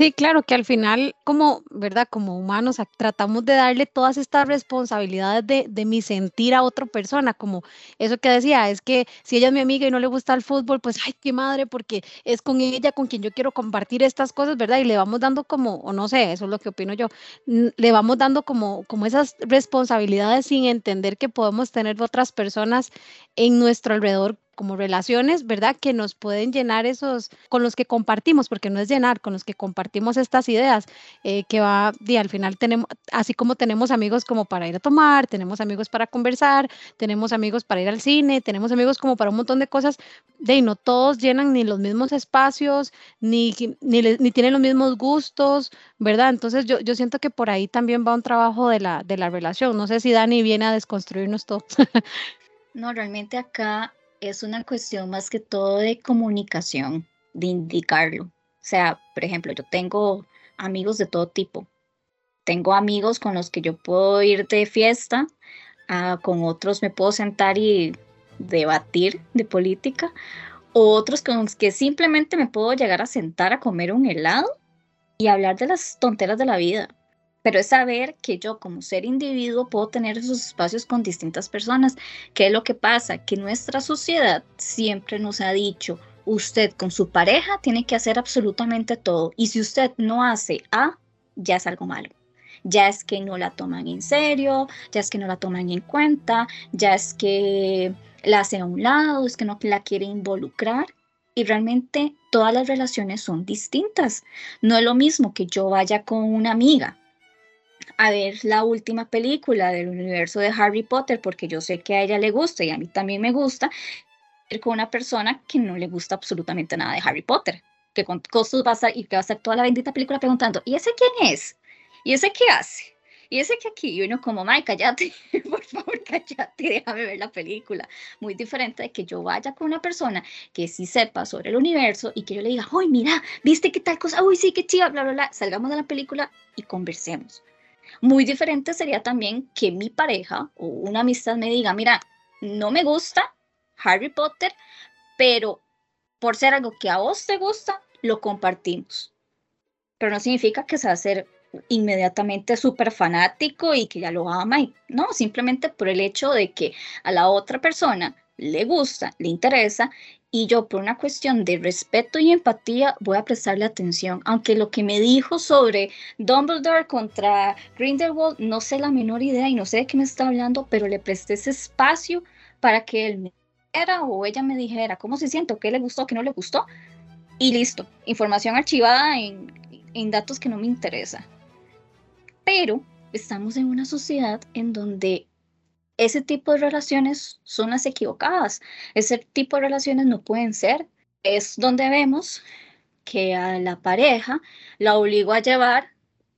Sí, claro, que al final, como, ¿verdad? Como humanos, tratamos de darle todas estas responsabilidades de, de, mi sentir a otra persona, como eso que decía, es que si ella es mi amiga y no le gusta el fútbol, pues, ay, qué madre, porque es con ella con quien yo quiero compartir estas cosas, ¿verdad? Y le vamos dando como, o no sé, eso es lo que opino yo, le vamos dando como, como esas responsabilidades sin entender que podemos tener otras personas en nuestro alrededor como relaciones, ¿verdad? Que nos pueden llenar esos, con los que compartimos, porque no es llenar, con los que compartimos estas ideas, eh, que va, y al final tenemos, así como tenemos amigos como para ir a tomar, tenemos amigos para conversar, tenemos amigos para ir al cine, tenemos amigos como para un montón de cosas, de no todos llenan ni los mismos espacios, ni, ni, ni tienen los mismos gustos, ¿verdad? Entonces yo, yo siento que por ahí también va un trabajo de la, de la relación. No sé si Dani viene a desconstruirnos todo. No, realmente acá es una cuestión más que todo de comunicación, de indicarlo. O sea, por ejemplo, yo tengo amigos de todo tipo. Tengo amigos con los que yo puedo ir de fiesta, ah, con otros me puedo sentar y debatir de política, o otros con los que simplemente me puedo llegar a sentar a comer un helado y hablar de las tonteras de la vida. Pero es saber que yo como ser individuo puedo tener esos espacios con distintas personas. ¿Qué es lo que pasa? Que nuestra sociedad siempre nos ha dicho, usted con su pareja tiene que hacer absolutamente todo. Y si usted no hace A, ya es algo malo. Ya es que no la toman en serio, ya es que no la toman en cuenta, ya es que la hace a un lado, es que no la quiere involucrar. Y realmente todas las relaciones son distintas. No es lo mismo que yo vaya con una amiga a ver la última película del universo de Harry Potter porque yo sé que a ella le gusta y a mí también me gusta, ir con una persona que no le gusta absolutamente nada de Harry Potter, que con costos va a estar y que va a estar toda la bendita película preguntando, ¿y ese quién es? ¿Y ese qué hace? Y ese que aquí, y uno como, Mike, cállate, (laughs) por favor, cállate, déjame ver la película. Muy diferente de que yo vaya con una persona que sí sepa sobre el universo y que yo le diga, uy, mira, ¿viste qué tal cosa? Uy, sí, qué chiva, bla, bla, bla. Salgamos de la película y conversemos. Muy diferente sería también que mi pareja o una amistad me diga, mira, no me gusta Harry Potter, pero por ser algo que a vos te gusta, lo compartimos. Pero no significa que se va a ser inmediatamente súper fanático y que ya lo ama. Y, no, simplemente por el hecho de que a la otra persona le gusta, le interesa y yo por una cuestión de respeto y empatía voy a prestarle atención, aunque lo que me dijo sobre Dumbledore contra Grindelwald no sé la menor idea y no sé de qué me está hablando, pero le presté ese espacio para que él me dijera o ella me dijera cómo se siente, qué le gustó, qué no le gustó y listo, información archivada en, datos que no me interesa. Pero estamos en una sociedad en donde ese tipo de relaciones son las equivocadas. Ese tipo de relaciones no pueden ser. Es donde vemos que a la pareja la obligó a llevar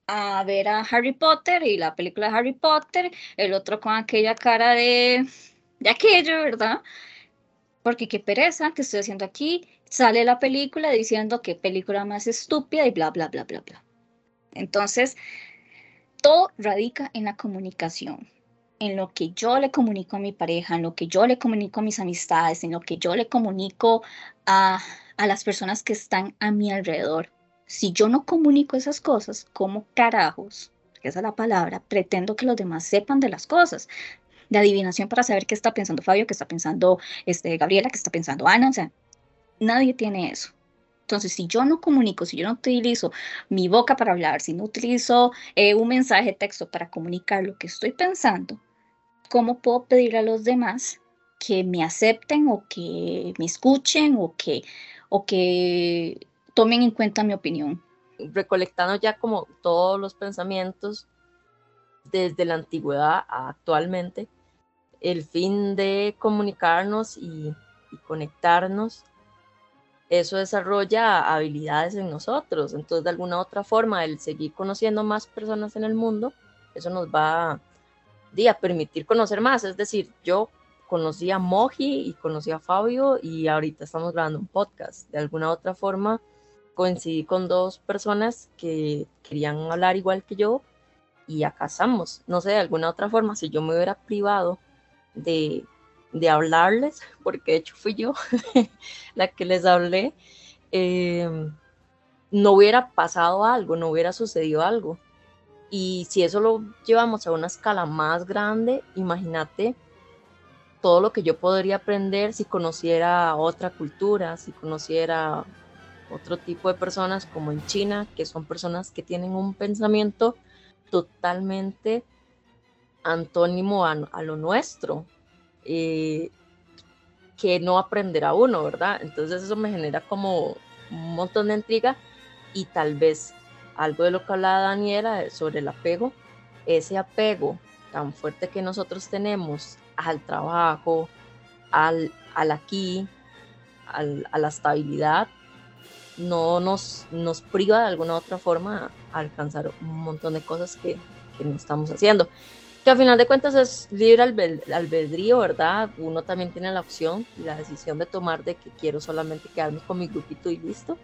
a ver a Harry Potter y la película de Harry Potter, el otro con aquella cara de, de aquello, ¿verdad? Porque qué pereza que estoy haciendo aquí. Sale la película diciendo que película más estúpida y bla, bla, bla, bla, bla. Entonces, todo radica en la comunicación en lo que yo le comunico a mi pareja, en lo que yo le comunico a mis amistades, en lo que yo le comunico a, a las personas que están a mi alrededor. Si yo no comunico esas cosas, ¿cómo carajos? Esa es la palabra, pretendo que los demás sepan de las cosas. De adivinación para saber qué está pensando Fabio, qué está pensando este, Gabriela, qué está pensando Ana. O sea, nadie tiene eso. Entonces, si yo no comunico, si yo no utilizo mi boca para hablar, si no utilizo eh, un mensaje de texto para comunicar lo que estoy pensando, ¿cómo puedo pedir a los demás que me acepten o que me escuchen o que, o que tomen en cuenta mi opinión? Recolectando ya como todos los pensamientos desde la antigüedad a actualmente, el fin de comunicarnos y, y conectarnos, eso desarrolla habilidades en nosotros. Entonces, de alguna otra forma, el seguir conociendo más personas en el mundo, eso nos va a a permitir conocer más. Es decir, yo conocí a Moji y conocí a Fabio y ahorita estamos grabando un podcast. De alguna otra forma coincidí con dos personas que querían hablar igual que yo y acá. No sé, de alguna otra forma, si yo me hubiera privado de, de hablarles, (laughs) porque de hecho fui yo (laughs) la que les hablé, eh, no hubiera pasado algo, no hubiera sucedido algo. Y si eso lo llevamos a una escala más grande, imagínate todo lo que yo podría aprender si conociera otra cultura, si conociera otro tipo de personas como en China, que son personas que tienen un pensamiento totalmente antónimo a, lo nuestro, eh, que no aprenderá uno, ¿verdad? Entonces eso me genera como un montón de intriga y tal vez algo de lo que hablaba Daniela sobre el apego, ese apego tan fuerte que nosotros tenemos al trabajo, al, al aquí, al, a la estabilidad, no nos, nos priva de alguna otra forma a alcanzar un montón de cosas que, que no estamos haciendo. Que al final de cuentas es libre albedrío, ¿verdad? Uno también tiene la opción y la decisión de tomar de que quiero solamente quedarme con mi grupito y listo.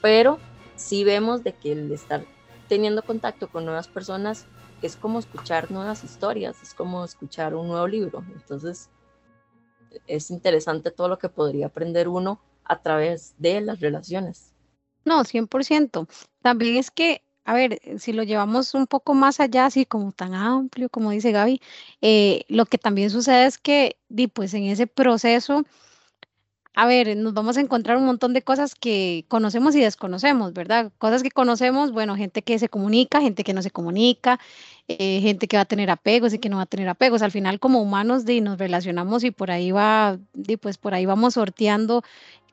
Pero sí vemos de que el estar teniendo contacto con nuevas personas es como escuchar nuevas historias, es como escuchar un nuevo libro. Entonces, es interesante todo lo que podría aprender uno a través de las relaciones. No, 100%. También es que, a ver, si lo llevamos un poco más allá, así como tan amplio, como dice Gaby, eh, lo que también sucede es que, pues en ese proceso a ver, nos vamos a encontrar un montón de cosas que conocemos y desconocemos, ¿verdad? Cosas que conocemos, bueno, gente que se comunica, gente que no se comunica, eh, gente que va a tener apegos y que no va a tener apegos. Al final, como humanos, de, nos relacionamos y por ahí va, y pues por ahí vamos sorteando,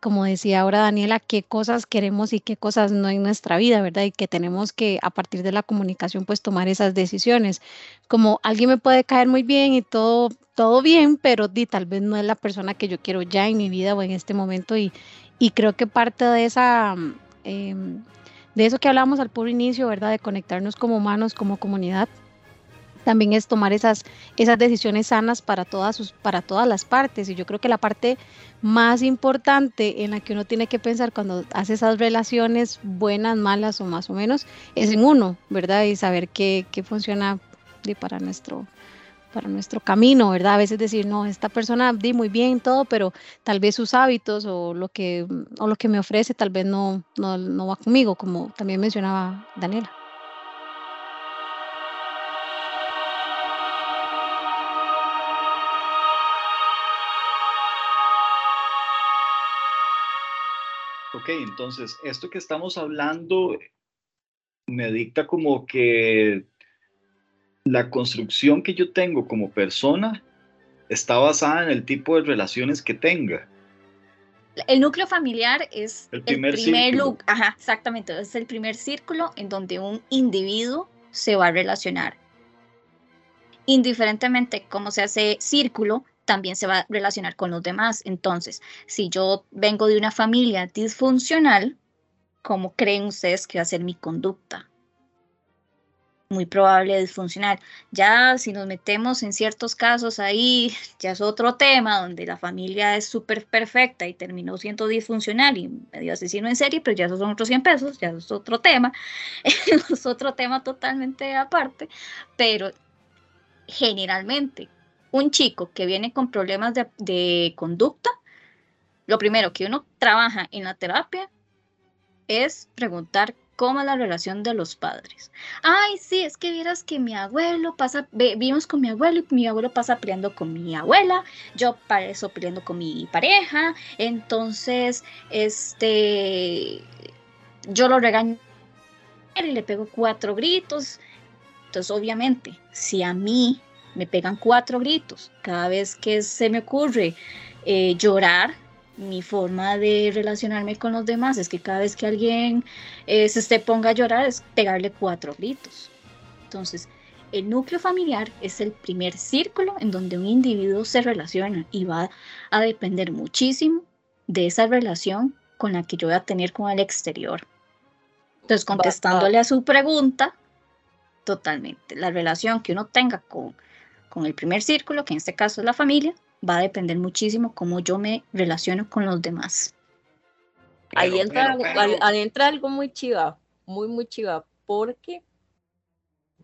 como decía ahora Daniela, qué cosas queremos y qué cosas no en nuestra vida, ¿verdad? Y que tenemos que, a partir de la comunicación, pues tomar esas decisiones. Como alguien me puede caer muy bien y todo todo bien, pero di, tal vez no es la persona que yo quiero ya en mi vida o en este momento y, y creo que parte de esa... Em, de eso que hablamos al puro inicio, ¿verdad? De conectarnos como humanos, como comunidad, también es tomar esas, esas decisiones sanas para todas, sus, para todas las partes. Y yo creo que la parte más importante en la que uno tiene que pensar cuando hace esas relaciones buenas, malas o más o menos, es en uno, ¿verdad? Y saber qué, qué funciona para nuestro, para nuestro camino, ¿verdad? A veces decir, no, esta persona di muy bien todo, pero tal vez sus hábitos o lo que, o lo que me ofrece tal vez no, no, no va conmigo, como también mencionaba Daniela. Ok, entonces, esto que estamos hablando me dicta como que la construcción que yo tengo como persona está basada en el tipo de relaciones que tenga. El núcleo familiar es el primer, círculo. Ajá, exactamente, es el primer círculo en donde un individuo se va a relacionar. Indiferentemente cómo se hace círculo, también se va a relacionar con los demás. Entonces, si yo vengo de una familia disfuncional, ¿cómo creen ustedes que va a ser mi conducta? muy probable disfuncional. Ya si nos metemos en ciertos casos ahí, (laughs) ya es otro tema donde la familia es súper perfecta y terminó siendo disfuncional y medio asesino en serie, pero ya esos son otros 100 pesos, ya es otro tema, (laughs) es otro tema totalmente aparte, pero generalmente un chico que viene con problemas de, conducta, lo primero que uno trabaja en la terapia es preguntar cómo es la relación de los padres. Ay, sí, es que vieras que mi abuelo pasa, vivimos con mi abuelo y mi abuelo pasa peleando con mi abuela, yo paso peleando con mi pareja, entonces, este, yo lo regaño y le pego cuatro gritos. Entonces, obviamente, si a mí me pegan cuatro gritos cada vez que se me ocurre eh, llorar, mi forma de relacionarme con los demás es que cada vez que alguien eh, se esté ponga a llorar es pegarle cuatro gritos. Entonces, el núcleo familiar es el primer círculo en donde un individuo se relaciona y va a depender muchísimo de esa relación con la que yo voy a tener con el exterior. Entonces, contestándole a su pregunta, totalmente, la relación que uno tenga con, con el primer círculo, que en este caso es la familia, va a depender muchísimo cómo yo me relaciono con los demás. ahí, entra, entra algo muy chiva, muy, muy chiva, porque,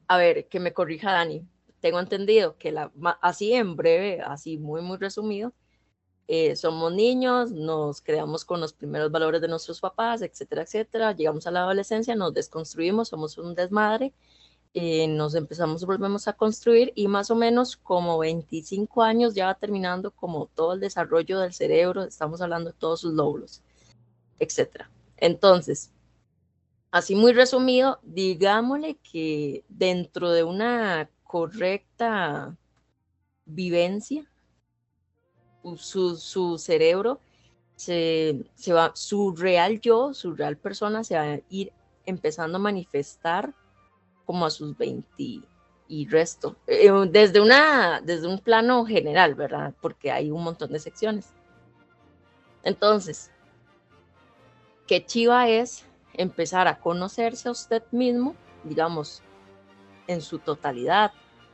a ver, que me corrija Dani, tengo entendido que la, así en breve, así muy, muy resumido, eh, somos niños, nos creamos con los primeros valores de nuestros papás, etcétera, etcétera, llegamos a la adolescencia, nos desconstruimos, somos un desmadre eh, nos empezamos, volvemos a construir y más o menos como 25 años ya va terminando como todo el desarrollo del cerebro, estamos hablando de todos sus lóbulos, etcétera. Entonces, así muy resumido, digámosle que dentro de una correcta vivencia, su, su cerebro se, se va, su real yo, su real persona se va a ir empezando a manifestar como a sus 20 y resto, eh, desde, una, desde un plano general, ¿verdad? Porque hay un montón de secciones. Entonces, qué chiva es empezar a conocerse a usted mismo, digamos, en su totalidad,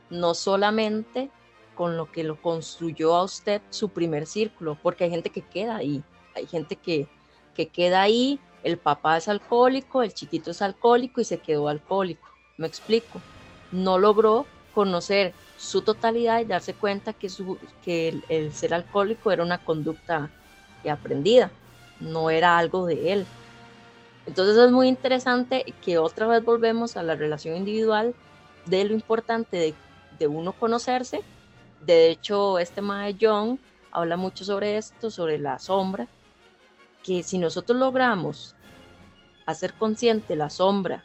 no solamente con lo que lo construyó a usted su primer círculo, porque hay gente que queda ahí, hay gente que, que queda ahí, el papá es alcohólico, el chiquito es alcohólico y se quedó alcohólico me explico. No logró conocer su totalidad y darse cuenta que, su, que el, ser alcohólico era una conducta aprendida, no era algo de él. Entonces es muy interesante que otra vez volvemos a la relación individual de lo importante de, de uno conocerse. De hecho, este Mae Young habla mucho sobre esto, sobre la sombra, que si nosotros logramos hacer consciente la sombra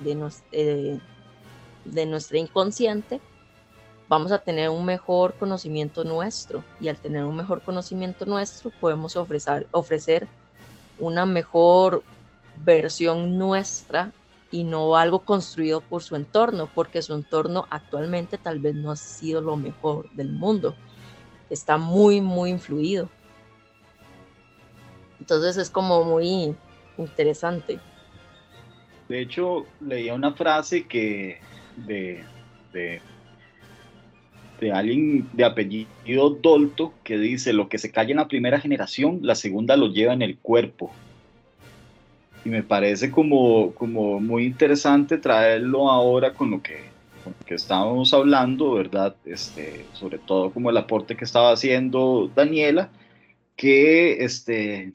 de, eh, de nuestra inconsciente, vamos a tener un mejor conocimiento nuestro y al tener un mejor conocimiento nuestro podemos ofrecer, ofrecer una mejor versión nuestra y no algo construido por su entorno, porque su entorno actualmente tal vez no ha sido lo mejor del mundo. Está muy, muy influido. Entonces es como muy interesante. De hecho, leía una frase que de, de, de alguien de apellido Dolto que dice, lo que se calla en la primera generación, la segunda lo lleva en el cuerpo. Y me parece como, como muy interesante traerlo ahora con lo que, que estábamos hablando, ¿verdad? Este, sobre todo como el aporte que estaba haciendo Daniela, que este,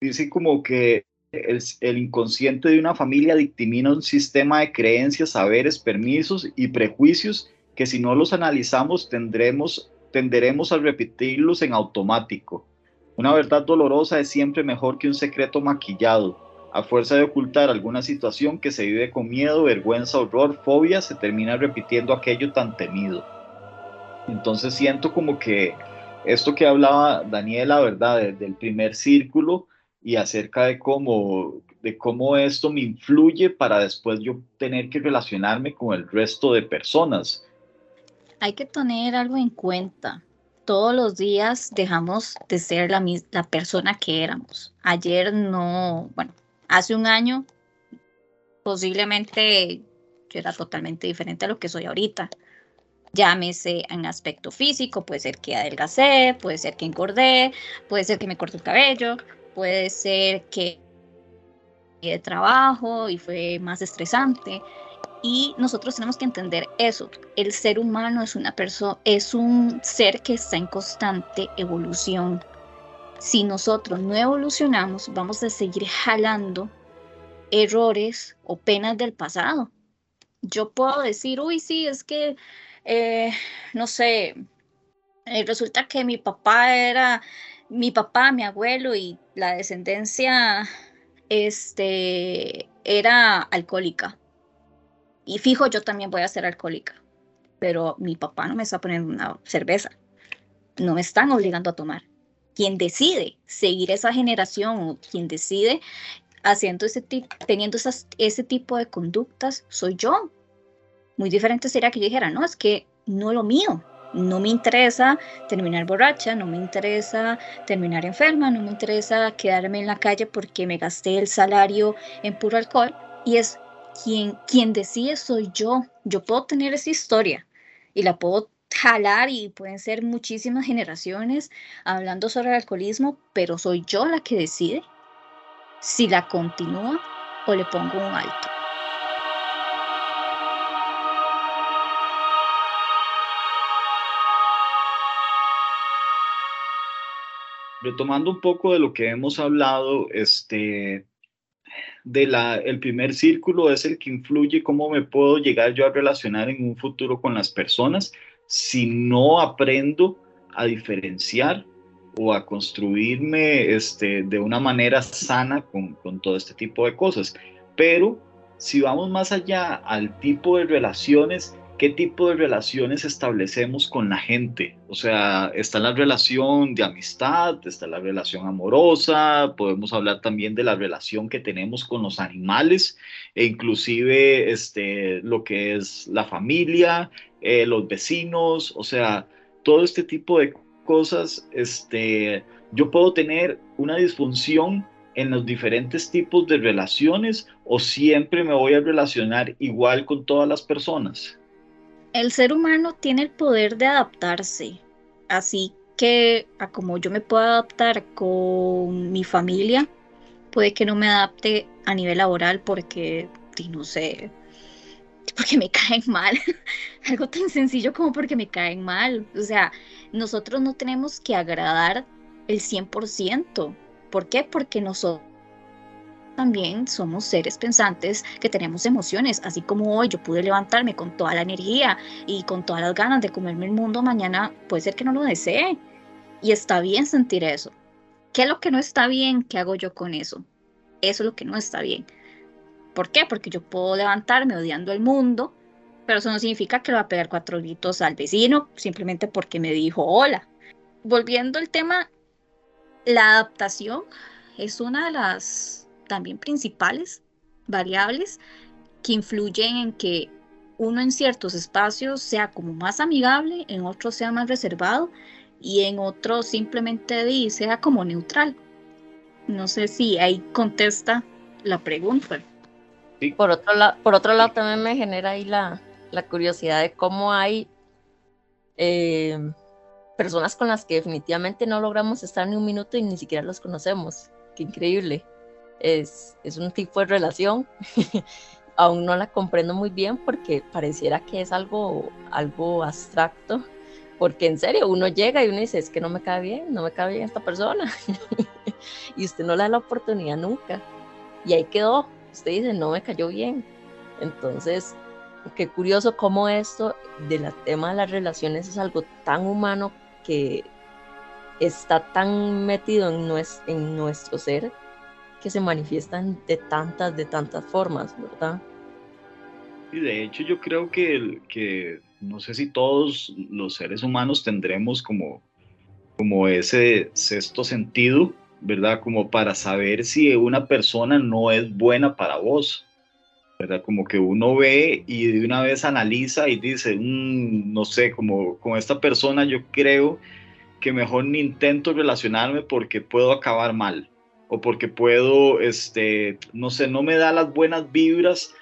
dice como que el, inconsciente de una familia dictamina un sistema de creencias, saberes, permisos y prejuicios que si no los analizamos tendremos, tenderemos a repetirlos en automático. Una verdad dolorosa es siempre mejor que un secreto maquillado. A fuerza de ocultar alguna situación que se vive con miedo, vergüenza, horror, fobia, se termina repitiendo aquello tan temido. Entonces siento como que esto que hablaba Daniela, ¿verdad? del primer círculo, y acerca de cómo, de cómo esto me influye para después yo tener que relacionarme con el resto de personas. Hay que tener algo en cuenta. Todos los días dejamos de ser la, la persona que éramos. Ayer no, bueno, hace un año posiblemente yo era totalmente diferente a lo que soy ahorita. Llámese en aspecto físico, puede ser que adelgacé, puede ser que engordé, puede ser que me corté el cabello, puede ser que de trabajo y fue más estresante. Y nosotros tenemos que entender eso. El ser humano es una persona, es un ser que está en constante evolución. Si nosotros no evolucionamos, vamos a seguir jalando errores o penas del pasado. Yo puedo decir, uy, sí, es que, eh, no sé, eh, resulta que mi papá era mi papá, mi abuelo y la descendencia este, era alcohólica. Y fijo, yo también voy a ser alcohólica. Pero mi papá no me está poniendo una cerveza. No me están obligando a tomar. Quien decide seguir esa generación o quien decide haciendo ese teniendo esas, ese tipo de conductas soy yo. Muy diferente sería que yo dijera, no, es que no es lo mío, no me interesa terminar borracha, no me interesa terminar enferma, no me interesa quedarme en la calle porque me gasté el salario en puro alcohol. Y es quien, quien decide soy yo. Yo puedo tener esa historia y la puedo jalar y pueden ser muchísimas generaciones hablando sobre el alcoholismo, pero soy yo la que decide si la continúa o le pongo un alto. Retomando un poco de lo que hemos hablado, este, de la, el primer círculo es el que influye cómo me puedo llegar yo a relacionar en un futuro con las personas si no aprendo a diferenciar o a construirme este, de una manera sana con, con todo este tipo de cosas. Pero si vamos más allá al tipo de relaciones, qué tipo de relaciones establecemos con la gente. O sea, está la relación de amistad, está la relación amorosa, podemos hablar también de la relación que tenemos con los animales e inclusive este, lo que es la familia, eh, los vecinos, o sea, todo este tipo de cosas, este, yo puedo tener una disfunción en los diferentes tipos de relaciones o siempre me voy a relacionar igual con todas las personas el ser humano tiene el poder de adaptarse, así que a como yo me puedo adaptar con mi familia, puede que no me adapte a nivel laboral porque, no sé, porque me (laughs) caen mal. (laughs) Algo tan sencillo como porque me caen mal. O sea, nosotros no tenemos que agradar el 100%. ¿Por qué? Porque nosotros también somos seres pensantes que tenemos emociones, así como hoy yo pude levantarme con toda la energía y con todas las ganas de comerme el mundo, mañana puede ser que no lo desee. Y está bien sentir eso. ¿Qué es lo que no está bien? ¿Qué hago yo con eso? Eso es lo que no está bien. ¿Por qué? Porque yo puedo levantarme odiando el mundo, pero eso no significa que le va a pegar cuatro gritos al vecino simplemente porque me dijo hola. Volviendo al tema, la adaptación es una de las también principales variables que influyen en que uno en ciertos espacios sea como más amigable, en otros sea más reservado y en otros simplemente sea como neutral. No sé si ahí contesta la pregunta. Por, otro por otro lado, también me genera ahí la, curiosidad de cómo hay eh, personas con las que definitivamente no logramos estar ni un minuto y ni siquiera los conocemos. Qué increíble. Es, es un tipo de relación. (laughs) Aún no la comprendo muy bien porque pareciera que es algo, algo abstracto. Porque en serio, uno llega y uno dice, es que no me cae bien, no me cae bien esta persona. (laughs) y usted no le da la oportunidad nunca. Y ahí quedó, usted dice, no me cayó bien. Entonces, qué curioso cómo esto del tema de las relaciones es algo tan humano que está tan metido en, en nuestro ser que se manifiestan de tantas, de tantas formas, ¿verdad? Y de hecho yo creo que, que no sé si todos los seres humanos tendremos como, como ese sexto sentido ¿verdad? Como para saber si una persona no es buena para vos, ¿verdad? Como que uno ve y de una vez analiza y dice, mm, no sé, como con esta persona yo creo que mejor ni intento relacionarme porque puedo acabar mal o porque puedo, este, no sé, no me da las buenas vibras,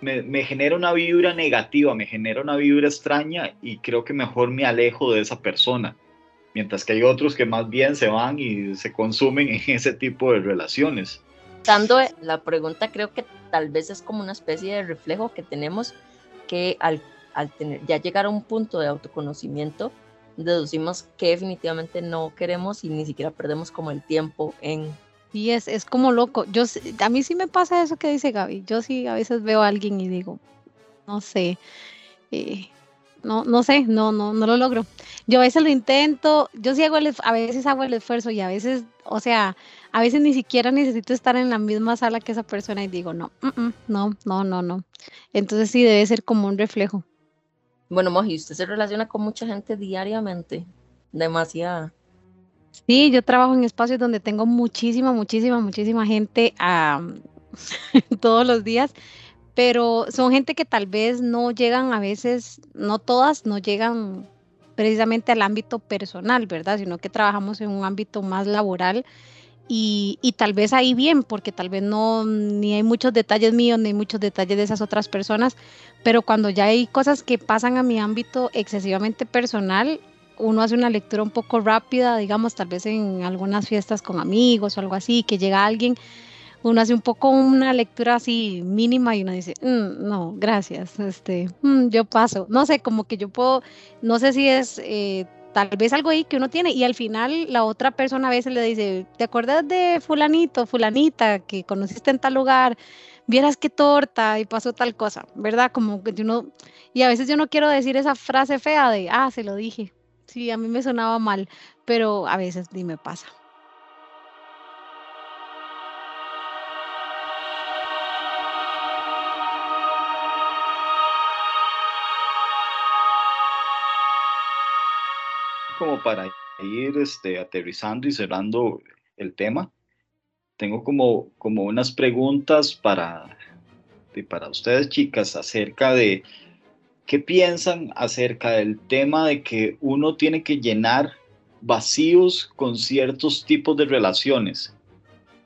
me, me, genera una vibra negativa, me genera una vibra extraña y creo que mejor me alejo de esa persona mientras que hay otros que más bien se van y se consumen (laughs) en ese tipo de relaciones. Dando la pregunta, creo que tal vez es como una especie de reflejo que tenemos que al, al tener, ya llegar a un punto de autoconocimiento, deducimos que definitivamente no queremos y ni siquiera perdemos como el tiempo en... Es como loco. Yo, a mí sí me pasa eso que dice Gaby. Yo sí a veces veo a alguien y digo, no sé, eh, no, no sé, no, no, no lo logro. Yo a veces lo intento, yo sí hago el, a veces hago el esfuerzo y a veces, o sea, a veces ni siquiera necesito estar en la misma sala que esa persona y digo, no, no, no, no, no. Entonces sí debe ser como un reflejo. Bueno, Moji, usted se relaciona con mucha gente diariamente, demasiada. Sí, yo trabajo en espacios donde tengo muchísima, muchísima, muchísima gente (laughs) todos los días pero son gente que tal vez no llegan a veces, no todas, no llegan precisamente al ámbito personal, ¿verdad? Sino que trabajamos en un ámbito más laboral y, tal vez ahí bien, porque tal vez no, ni hay muchos detalles míos, ni hay muchos detalles de esas otras personas, pero cuando ya hay cosas que pasan a mi ámbito excesivamente personal, uno hace una lectura un poco rápida, digamos, tal vez en algunas fiestas con amigos o algo así, que llega alguien uno hace un poco una lectura así mínima y uno dice, mm, no, gracias, este, mm, yo paso. No sé, como que yo puedo, no sé si es eh, tal vez algo ahí que uno tiene y al final la otra persona a veces le dice, ¿te acuerdas de fulanito, fulanita que conociste en tal lugar? Vieras qué torta y pasó tal cosa, ¿verdad? Como que uno, y a veces yo no quiero decir esa frase fea de, ah, se lo dije. Sí, a mí me sonaba mal, pero a veces ni me pasa. como para ir este, aterrizando y cerrando el tema, tengo como, como unas preguntas para, para ustedes, chicas, acerca de qué piensan acerca del tema de que uno tiene que llenar vacíos con ciertos tipos de relaciones.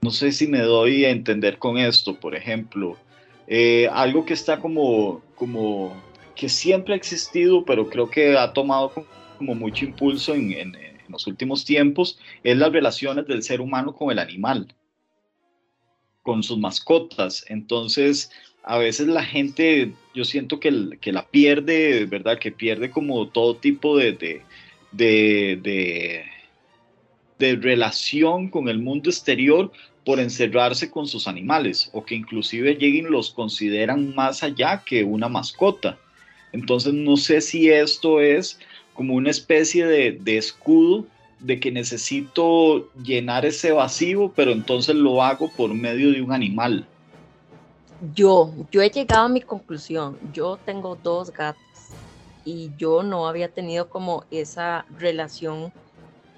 No sé si me doy a entender con esto, por ejemplo, eh, algo que está como, como que siempre ha existido, pero creo que ha tomado como mucho impulso en, los últimos tiempos es las relaciones del ser humano con el animal, con sus mascotas. Entonces, a veces la gente, yo siento que, que la pierde, ¿verdad? Que pierde como todo tipo de, de, de, de, relación con el mundo exterior por encerrarse con sus animales o que inclusive lleguen los consideran más allá que una mascota. Entonces no sé si esto es como una especie de, de escudo de que necesito llenar ese vacío, pero entonces lo hago por medio de un animal. Yo, yo he llegado a mi conclusión. Yo tengo dos gatos y yo no había tenido como esa relación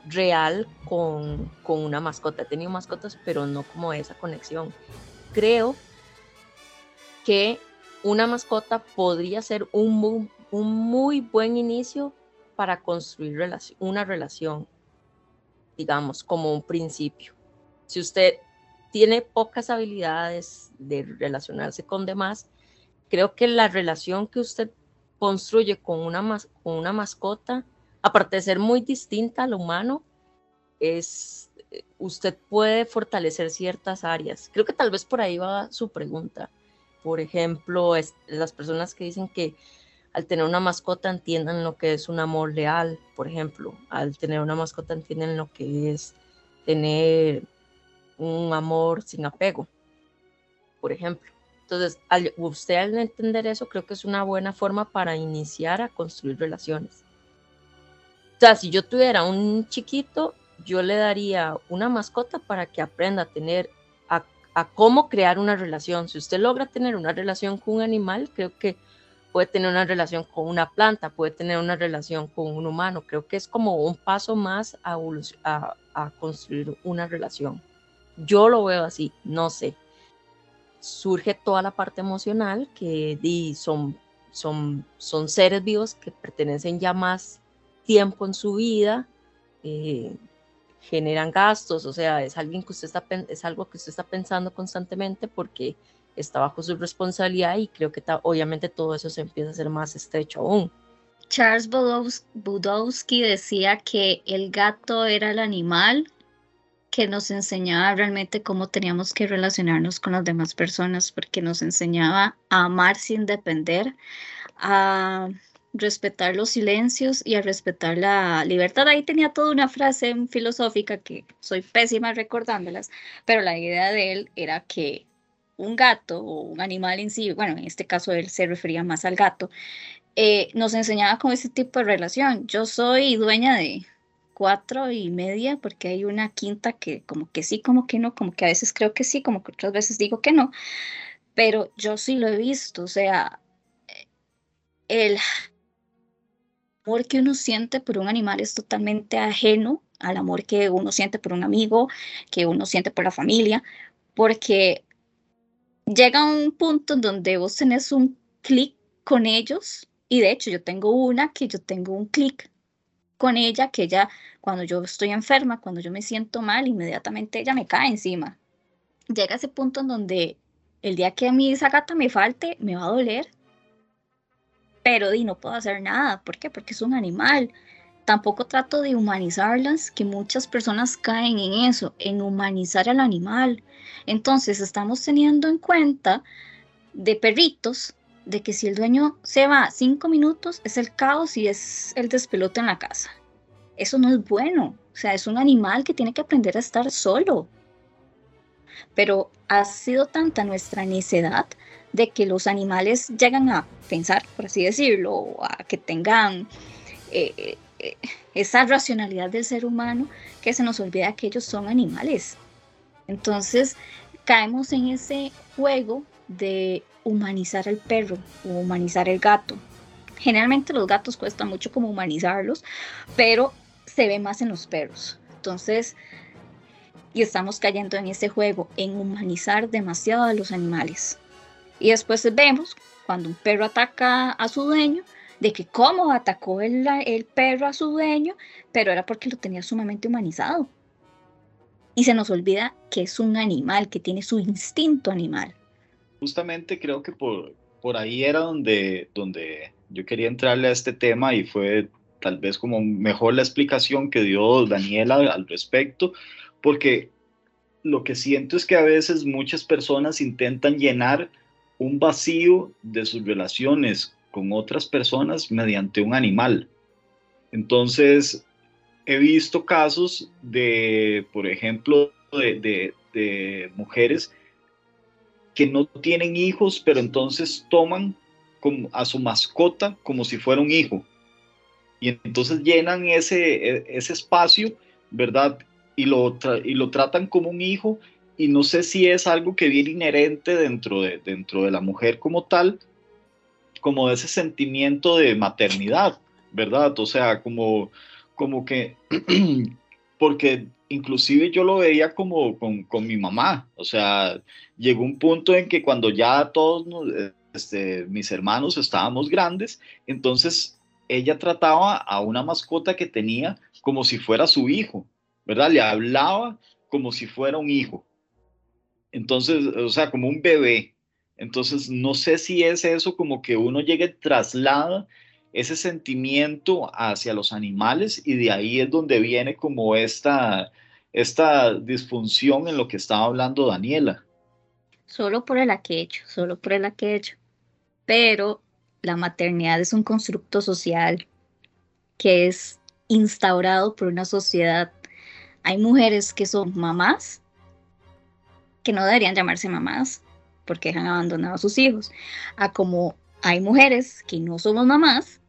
real con, una mascota. He tenido mascotas, pero no como esa conexión. Creo que una mascota podría ser un, un muy buen inicio para construir una relación, digamos, como un principio. Si usted tiene pocas habilidades de relacionarse con demás, creo que la relación que usted construye con una, con una mascota, aparte de ser muy distinta al humano, es usted puede fortalecer ciertas áreas. Creo que tal vez por ahí va su pregunta. Por ejemplo, es, las personas que dicen que al tener una mascota entiendan lo que es un amor leal, por ejemplo, al tener una mascota entienden lo que es tener un amor sin apego, por ejemplo. Entonces, al, usted al entender eso, creo que es una buena forma para iniciar a construir relaciones. O sea, si yo tuviera un chiquito, yo le daría una mascota para que aprenda a tener, a, cómo crear una relación. Si usted logra tener una relación con un animal, creo que puede tener una relación con una planta, puede tener una relación con un humano. Creo que es como un paso más a construir una relación. Yo lo veo así, no sé. Surge toda la parte emocional que son, son, son seres vivos que pertenecen ya más tiempo en su vida, eh, generan gastos, o sea, es, alguien que usted está, es algo que usted está pensando constantemente porque está bajo su responsabilidad y creo que obviamente todo eso se empieza a hacer más estrecho aún. Charles Budowski decía que el gato era el animal que nos enseñaba realmente cómo teníamos que relacionarnos con las demás personas, porque nos enseñaba a amar sin depender, a respetar los silencios y a respetar la libertad. Ahí tenía toda una frase filosófica que soy pésima recordándolas, pero la idea de él era que un gato o un animal en sí, bueno, en este caso él se refería más al gato, eh, nos enseñaba con ese tipo de relación. Yo soy dueña de, cuatro y media, porque hay una quinta que como que sí, como que no, como que a veces creo que sí, como que otras veces digo que no, pero yo sí lo he visto, o sea, el amor que uno siente por un animal es totalmente ajeno al amor que uno siente por un amigo, que uno siente por la familia, porque llega un punto en donde vos tenés un clic con ellos, y de hecho yo tengo una que yo tengo un clic con ella, que ella, cuando yo estoy enferma, cuando yo me siento mal, inmediatamente ella me cae encima. Llega ese punto en donde el día que a mí esa gata me falte, me va a doler, pero di, no puedo hacer nada. ¿Por qué? Porque es un animal. Tampoco trato de humanizarlas, que muchas personas caen en eso, en humanizar al animal. Entonces estamos teniendo en cuenta de perritos de que si el dueño se va cinco minutos es el caos y es el despelote en la casa. Eso no es bueno. O sea, es un animal que tiene que aprender a estar solo. Pero ha sido tanta nuestra necedad de que los animales llegan a pensar, por así decirlo, a que tengan eh, eh, esa racionalidad del ser humano que se nos olvida que ellos son animales. Entonces caemos en ese juego de humanizar al perro o humanizar el gato. Generalmente los gatos cuesta mucho como humanizarlos, pero se ve más en los perros. Entonces, y estamos cayendo en ese juego, en humanizar demasiado a los animales. Y después vemos cuando un perro ataca a su dueño, de que cómo atacó el, el perro a su dueño, pero era porque lo tenía sumamente humanizado. Y se nos olvida que es un animal, que tiene su instinto animal justamente creo que por, por ahí era donde, donde yo quería entrarle a este tema y fue tal vez como mejor la explicación que dio Daniela al respecto, porque lo que siento es que a veces muchas personas intentan llenar un vacío de sus relaciones con otras personas mediante un animal. Entonces, he visto casos de, por ejemplo, de, mujeres que no tienen hijos, pero entonces toman a su mascota como si fuera un hijo. Y entonces llenan ese, e, ese espacio, ¿verdad? Y lo, y lo tratan como un hijo. Y no sé si es algo que viene inherente dentro de, dentro de la mujer como tal, como ese sentimiento de maternidad, ¿verdad? O sea, como, como que, (clears throat) porque inclusive yo lo veía como con, mi mamá, o sea, llegó un punto en que cuando ya todos este, mis hermanos estábamos grandes, entonces ella trataba a una mascota que tenía como si fuera su hijo, ¿verdad? Le hablaba como si fuera un hijo. Entonces, o sea, como un bebé. Entonces, no sé si es eso como que uno llegue, traslada ese sentimiento hacia los animales y de ahí es donde viene como esta, esta disfunción en lo que estaba hablando Daniela. Solo por el aquecho, solo por el aquecho. Pero la maternidad es un constructo social que es instaurado por una sociedad. Hay mujeres que son mamás, que no deberían llamarse mamás, porque han abandonado a sus hijos, a como hay mujeres que no somos mamás,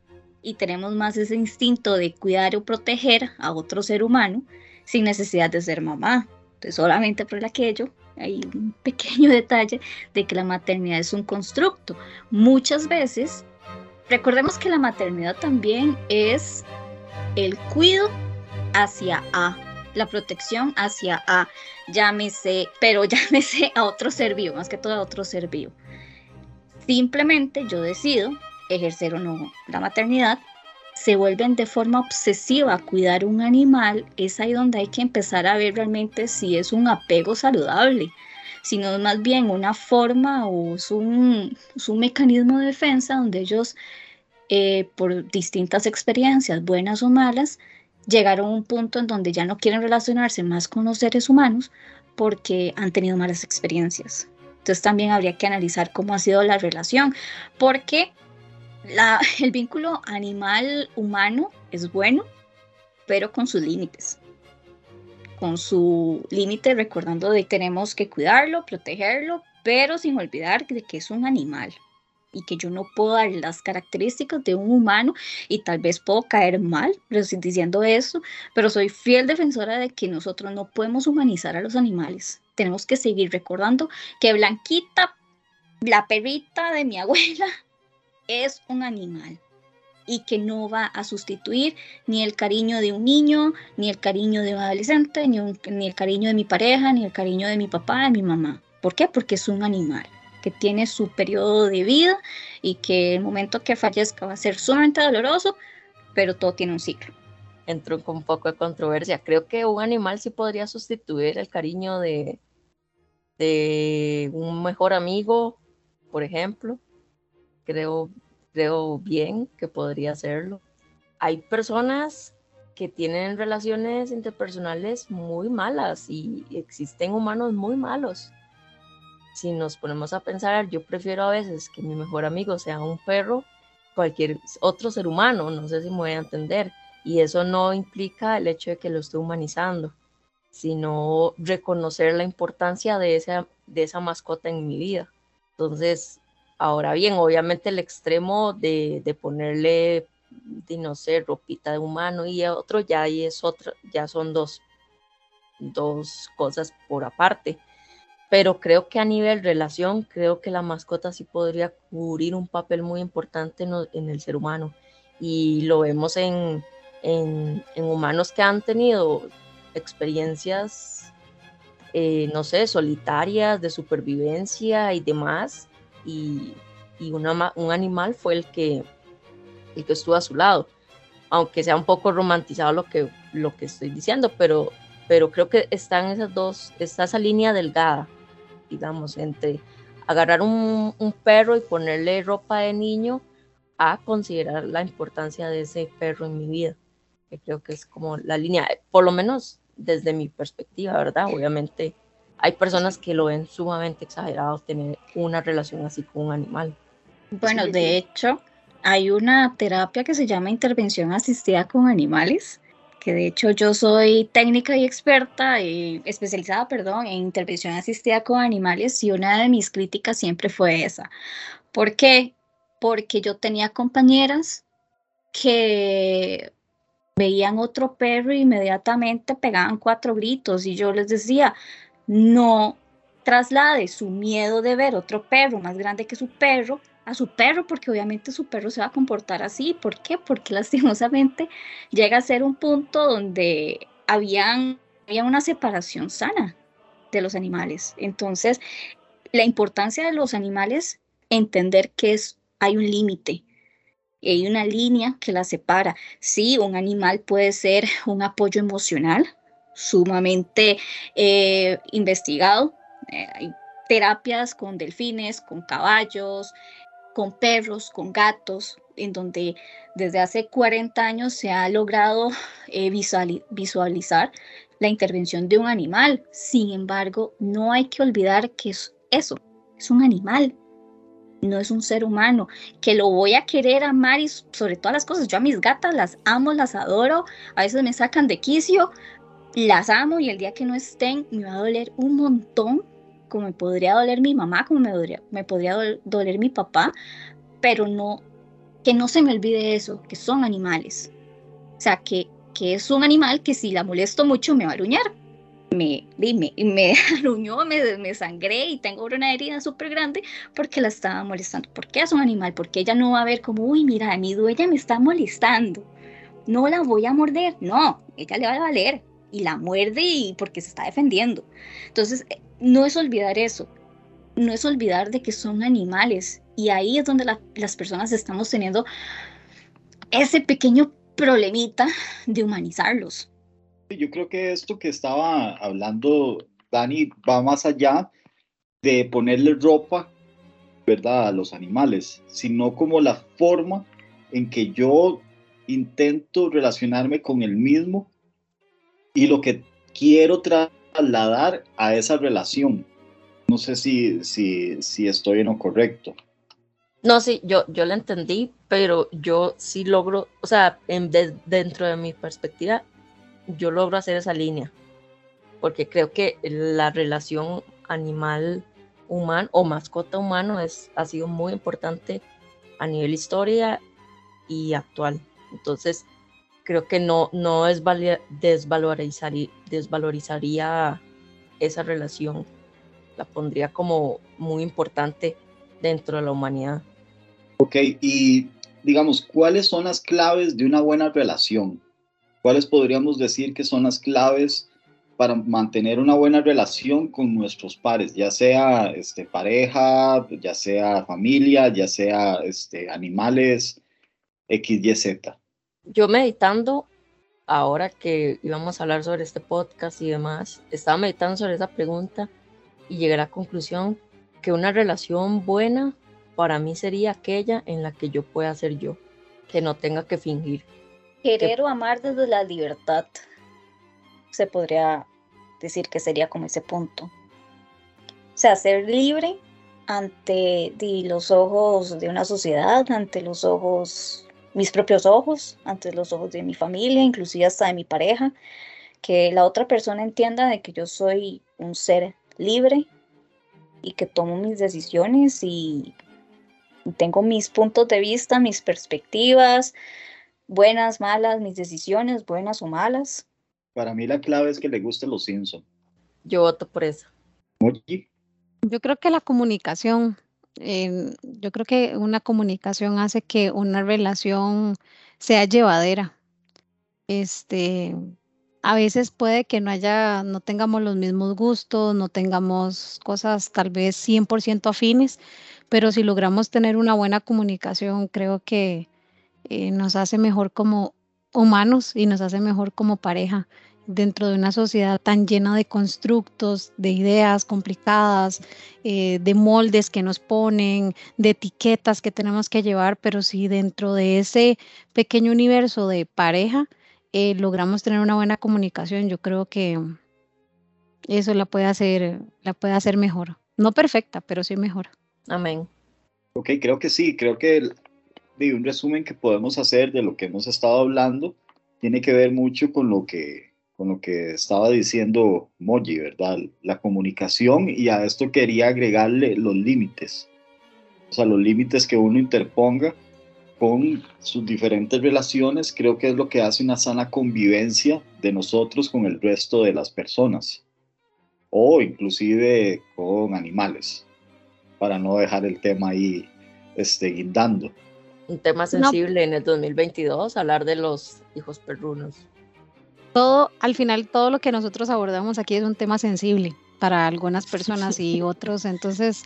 y tenemos más ese instinto de cuidar o proteger a otro ser humano sin necesidad de ser mamá. Entonces, solamente por aquello hay un (laughs) pequeño detalle de que la maternidad es un constructo. Muchas veces, recordemos que la maternidad también es el cuido hacia A, la protección hacia A, llámese, pero (laughs) llámese a otro ser vivo, más que todo a otro ser vivo. Simplemente yo decido ejercer o no la maternidad, se vuelven de forma obsesiva a cuidar un animal, es ahí donde hay que empezar a ver realmente si es un apego saludable, si no es más bien una forma o es un, un mecanismo de defensa donde ellos, eh, por distintas experiencias, buenas o malas, llegaron a un punto en donde ya no quieren relacionarse más con los seres humanos porque han tenido malas experiencias. Entonces también habría que analizar cómo ha sido la relación, porque (laughs) el vínculo animal-humano es bueno, pero con sus límites. Con su límite recordando que tenemos que cuidarlo, protegerlo, pero sin olvidar de que es un animal y que yo no puedo dar las características de un humano y tal vez puedo caer mal diciendo eso, pero soy fiel defensora de que nosotros no podemos humanizar a los animales. Tenemos que seguir recordando que Blanquita, la perrita de mi (laughs) abuela, es un animal y que no va a sustituir ni el cariño de un niño, ni el cariño de un adolescente, ni, el cariño de mi pareja, ni el cariño de mi papá, de mi mamá. ¿Por qué? Porque es un animal que tiene su periodo de vida y que el momento que fallezca va a ser sumamente doloroso, pero todo tiene un ciclo. Entro con un poco de controversia. Creo que un animal sí podría sustituir el cariño de, de un mejor amigo, por ejemplo creo, creo bien que podría hacerlo. Hay personas que tienen relaciones interpersonales muy malas y existen humanos muy malos. Si nos ponemos a pensar, yo prefiero a veces que mi mejor amigo sea un perro, cualquier otro ser humano, no sé si me voy a entender. Y eso no implica el hecho de que lo esté humanizando, sino reconocer la importancia de esa, de esa mascota en mi vida. Entonces, Ahora bien, obviamente el extremo de, ponerle, de no sé, ropita de humano y otro ya ahí es otra, ya son dos, dos cosas por aparte. Pero creo que a nivel relación, creo que la mascota sí podría cubrir un papel muy importante en, el ser humano. Y lo vemos en, en, humanos que han tenido experiencias, eh, no sé, solitarias, de supervivencia y demás, y, un animal fue el que, el que estuvo a su lado. Aunque sea un poco romantizado lo que, lo que estoy diciendo, pero, pero creo que están esas dos, está esa línea delgada, digamos, entre agarrar un, un perro y ponerle ropa de niño a considerar la importancia de ese perro en mi vida. Que creo que es como la línea, por lo menos desde mi perspectiva, ¿verdad? Obviamente hay personas que lo ven sumamente exagerado tener una relación así con un animal. Bueno, de hecho, hay una terapia que se llama intervención asistida con animales, que de hecho yo soy técnica y experta, y especializada, perdón, en intervención asistida con animales y una de mis críticas siempre fue esa. ¿Por qué? Porque yo tenía compañeras que veían otro perro e inmediatamente pegaban cuatro gritos y yo les decía, no traslade su miedo de ver otro perro más grande que su perro a su perro, porque obviamente su perro se va a comportar así. ¿Por qué? Porque (laughs) lastimosamente llega a ser un punto donde habían, había una separación sana de los animales. Entonces, la importancia de los animales, entender que es, hay un límite, hay una línea que la separa. Sí, un animal puede ser un apoyo emocional sumamente eh, investigado. Eh, hay terapias con delfines, con caballos, con perros, con gatos, en donde desde hace 40 años se ha logrado eh, visualizar la intervención de un animal. Sin embargo, no hay que olvidar que es eso, es un animal, no es un ser humano, que lo voy a querer amar y sobre todas las cosas. Yo a mis gatas las amo, las adoro, a veces me sacan de quicio, las amo y el día que no estén me va a doler un montón como me podría doler mi mamá, como me, me podría doler mi papá, pero no, que no se me olvide eso, que son animales. O sea, que, que es un animal que si la molesto mucho me va a aruñar. Me, me, me (laughs) aruñó, me, me sangré y tengo una herida súper grande porque la estaba molestando. ¿Por qué es un animal? Porque ella no va a ver como, uy, mira, mi dueña me está molestando. No la voy a morder. No, ella le va a valer y la muerde y porque se está defendiendo. Entonces, no es olvidar eso, no es olvidar de que son animales y ahí es donde las personas estamos teniendo ese pequeño problemita de humanizarlos. Yo creo que esto que estaba hablando Dani va más allá de ponerle ropa, ¿verdad?, a los animales, sino como la forma en que yo intento relacionarme con el mismo y lo que quiero trasladar a esa relación. No sé si, si, estoy en lo correcto. No, sí, yo, yo la entendí, pero yo sí logro, o sea, en, dentro de mi perspectiva, yo logro hacer esa línea, porque creo que la relación animal humano o mascota humano es, ha sido muy importante a nivel historia y actual. Entonces, creo que no, no es desvalorizaría, desvalorizaría esa relación, la pondría como muy importante dentro de la humanidad. Ok, y digamos, ¿cuáles son las claves de una buena relación? ¿Cuáles podríamos decir que son las claves para mantener una buena relación con nuestros pares, ya sea este, pareja, ya sea familia, ya sea este, animales, X, Y, Z? Yo meditando, ahora que íbamos a hablar sobre este podcast y demás, estaba meditando sobre esa pregunta y llegué a la conclusión que una relación buena para mí sería aquella en la que yo pueda ser yo, que no tenga que fingir. Querer o amar desde la libertad, se podría decir que sería como ese punto. O sea, ser libre ante los ojos de una sociedad, ante los ojos mis propios ojos, ante los ojos de mi familia, inclusive hasta de mi pareja, que la otra persona entienda de que yo soy un ser libre y que tomo mis decisiones y tengo mis puntos de vista, mis perspectivas, buenas, malas, mis decisiones, buenas o malas. Para mí la clave es que le guste los Simpson. Yo voto por eso. Yo creo que la comunicación, yo creo que una comunicación hace que una relación sea llevadera. Este, a veces puede que no haya, no tengamos los mismos gustos, no tengamos cosas tal vez 100% afines, pero si logramos tener una buena comunicación, creo que eh, nos hace mejor como humanos y nos hace mejor como pareja dentro de una sociedad tan llena de constructos, de ideas complicadas, eh, de moldes que nos ponen, de etiquetas que tenemos que llevar, pero si dentro de ese pequeño universo de pareja eh, logramos tener una buena comunicación, yo creo que eso la puede hacer, la puede hacer mejor. No perfecta, pero sí mejor. Amén. Ok, creo que sí, creo que el- de un resumen que podemos hacer de lo que hemos estado hablando tiene que ver mucho con lo que, con lo que estaba diciendo Moji, ¿verdad? La comunicación y a esto quería agregarle los límites, o sea, los límites que uno interponga con sus diferentes relaciones, creo que es lo que hace una sana convivencia de nosotros con el resto de las personas o inclusive con animales, para no dejar el tema ahí este, guindando. Un tema sensible en el 2022, hablar de los hijos perrunos. Todo, al final, todo lo que nosotros abordamos aquí es un tema sensible para algunas personas y (laughs) otros. Entonces,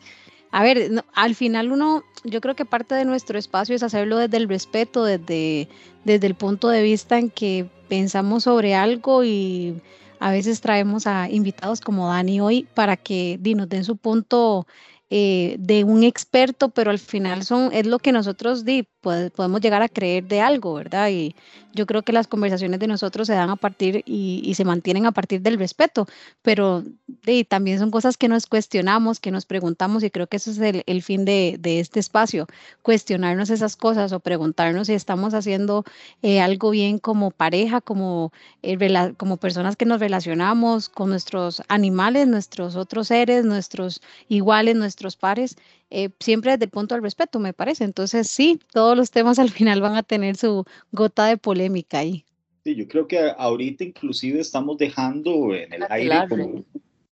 a ver, no- al final uno, yo creo que parte de nuestro espacio es hacerlo desde el respeto, desde, desde el punto de vista en que pensamos sobre algo y a veces traemos a invitados como Dani hoy para que nos den su punto eh, de un experto, pero al final son, es lo que nosotros di, pode- podemos llegar a creer de algo, ¿verdad? Y yo creo que las conversaciones de nosotros se dan a partir y, y se mantienen a partir del respeto, pero di, también son cosas que nos cuestionamos, que nos preguntamos y creo que ese es el, el fin de, de este espacio, cuestionarnos esas cosas o preguntarnos si estamos haciendo eh, algo bien como pareja, como, eh, como personas que nos relacionamos con nuestros animales, nuestros otros seres, nuestros iguales, nuestros pares, eh, siempre desde el punto del respeto, me parece. Entonces, sí, todos los temas al final van a tener su gota de polémica ahí. Sí, yo creo que ahorita inclusive estamos dejando en el aire como,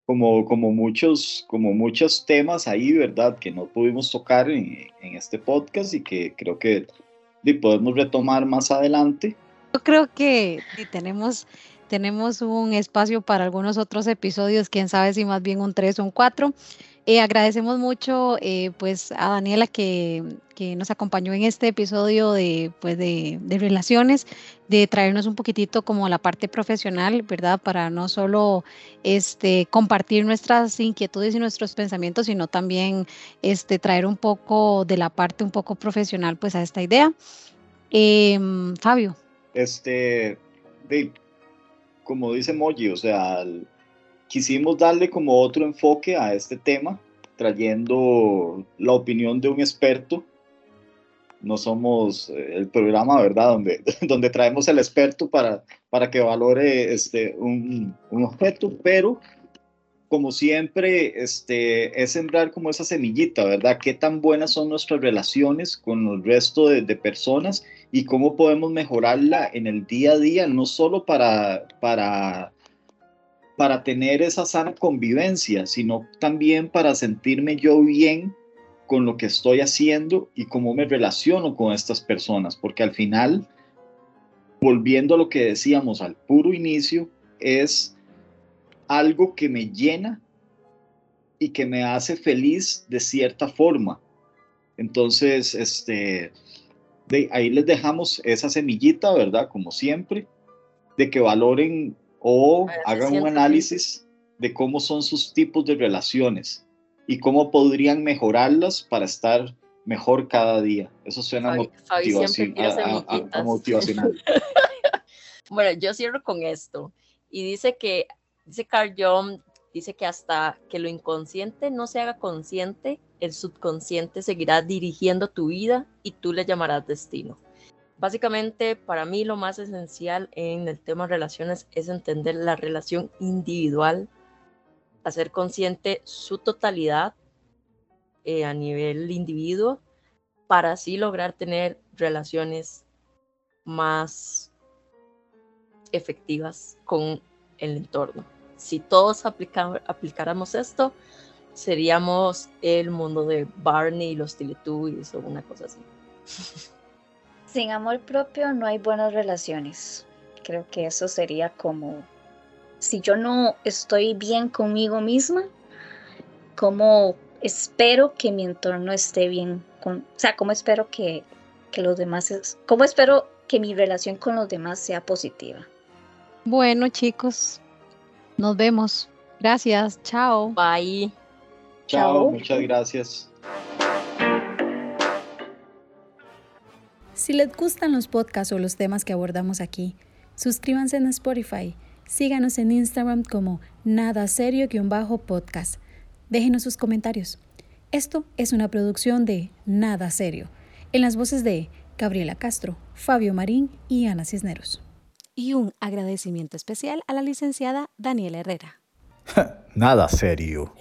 como, como, muchos, como muchos temas ahí, ¿verdad? Que no pudimos tocar en, en este podcast y que creo que podemos retomar más adelante. Yo creo que tenemos, tenemos un espacio para algunos otros episodios, quién sabe si más bien un tres o un cuatro. Eh, agradecemos mucho eh, pues a Daniela que, que nos acompañó en este episodio de, pues de, de relaciones, de traernos un poquitito como la parte profesional, ¿verdad? Para no solo este, compartir nuestras inquietudes y nuestros pensamientos, sino también este, traer un poco de la parte un poco profesional pues a esta idea. Em, Fabio. Este, de, como dice Moji, o sea, quisimos darle como otro enfoque a este tema, trayendo la opinión de un experto. No somos eh, el programa, ¿verdad? Donde, (laughs) donde traemos el experto para, para que valore este, un, un objeto, pero como siempre, este, es sembrar como esa semillita, ¿verdad? ¿Qué tan buenas son nuestras relaciones con el resto de, de personas y cómo podemos mejorarla en el día a día, no solo para, para, para tener esa sana convivencia, sino también para sentirme yo bien con lo que estoy haciendo y cómo me relaciono con estas personas, porque al final, volviendo a lo que decíamos al puro inicio, es algo que me llena y que me hace feliz de cierta forma. Entonces, este, ahí les dejamos esa semillita, ¿verdad? Como siempre, de que valoren o hagan un análisis de cómo son sus tipos de relaciones y cómo podrían mejorarlas para estar mejor cada día. Eso suena Fabi- a- a- a- motivacional. (laughs) Bueno, yo cierro con esto. Y dice que, dice Carl Jung, dice que hasta que lo inconsciente no se haga consciente, el subconsciente seguirá dirigiendo tu vida y tú le llamarás destino. Básicamente, para mí lo más esencial en el tema relaciones es entender la relación individual, hacer consciente su totalidad eh, a nivel individuo, para así lograr tener relaciones más efectivas con el entorno. Si todos aplicáramos esto, seríamos el mundo de Barney y los Teletubbies o una cosa así. (laughs) Sin amor propio no hay buenas relaciones. Creo que eso sería como, si yo no estoy bien conmigo misma, ¿cómo espero que mi entorno esté bien? Con, o sea, ¿cómo espero que, que los demás, es- cómo espero que mi relación con los demás sea positiva? Bueno, chicos, nos vemos. Gracias. Chao. Bye. Chao, Chao. muchas gracias. Si les gustan los podcasts o los temas que abordamos aquí, suscríbanse en Spotify Síganos en Instagram como nada serio-podcast. Déjenos sus comentarios. Esto es una producción de Nada Serio, en las voces de Gabriela Castro, Fabio Marín y Ana Cisneros. Y un agradecimiento especial a la licenciada Daniela Herrera. (laughs) Nada serio.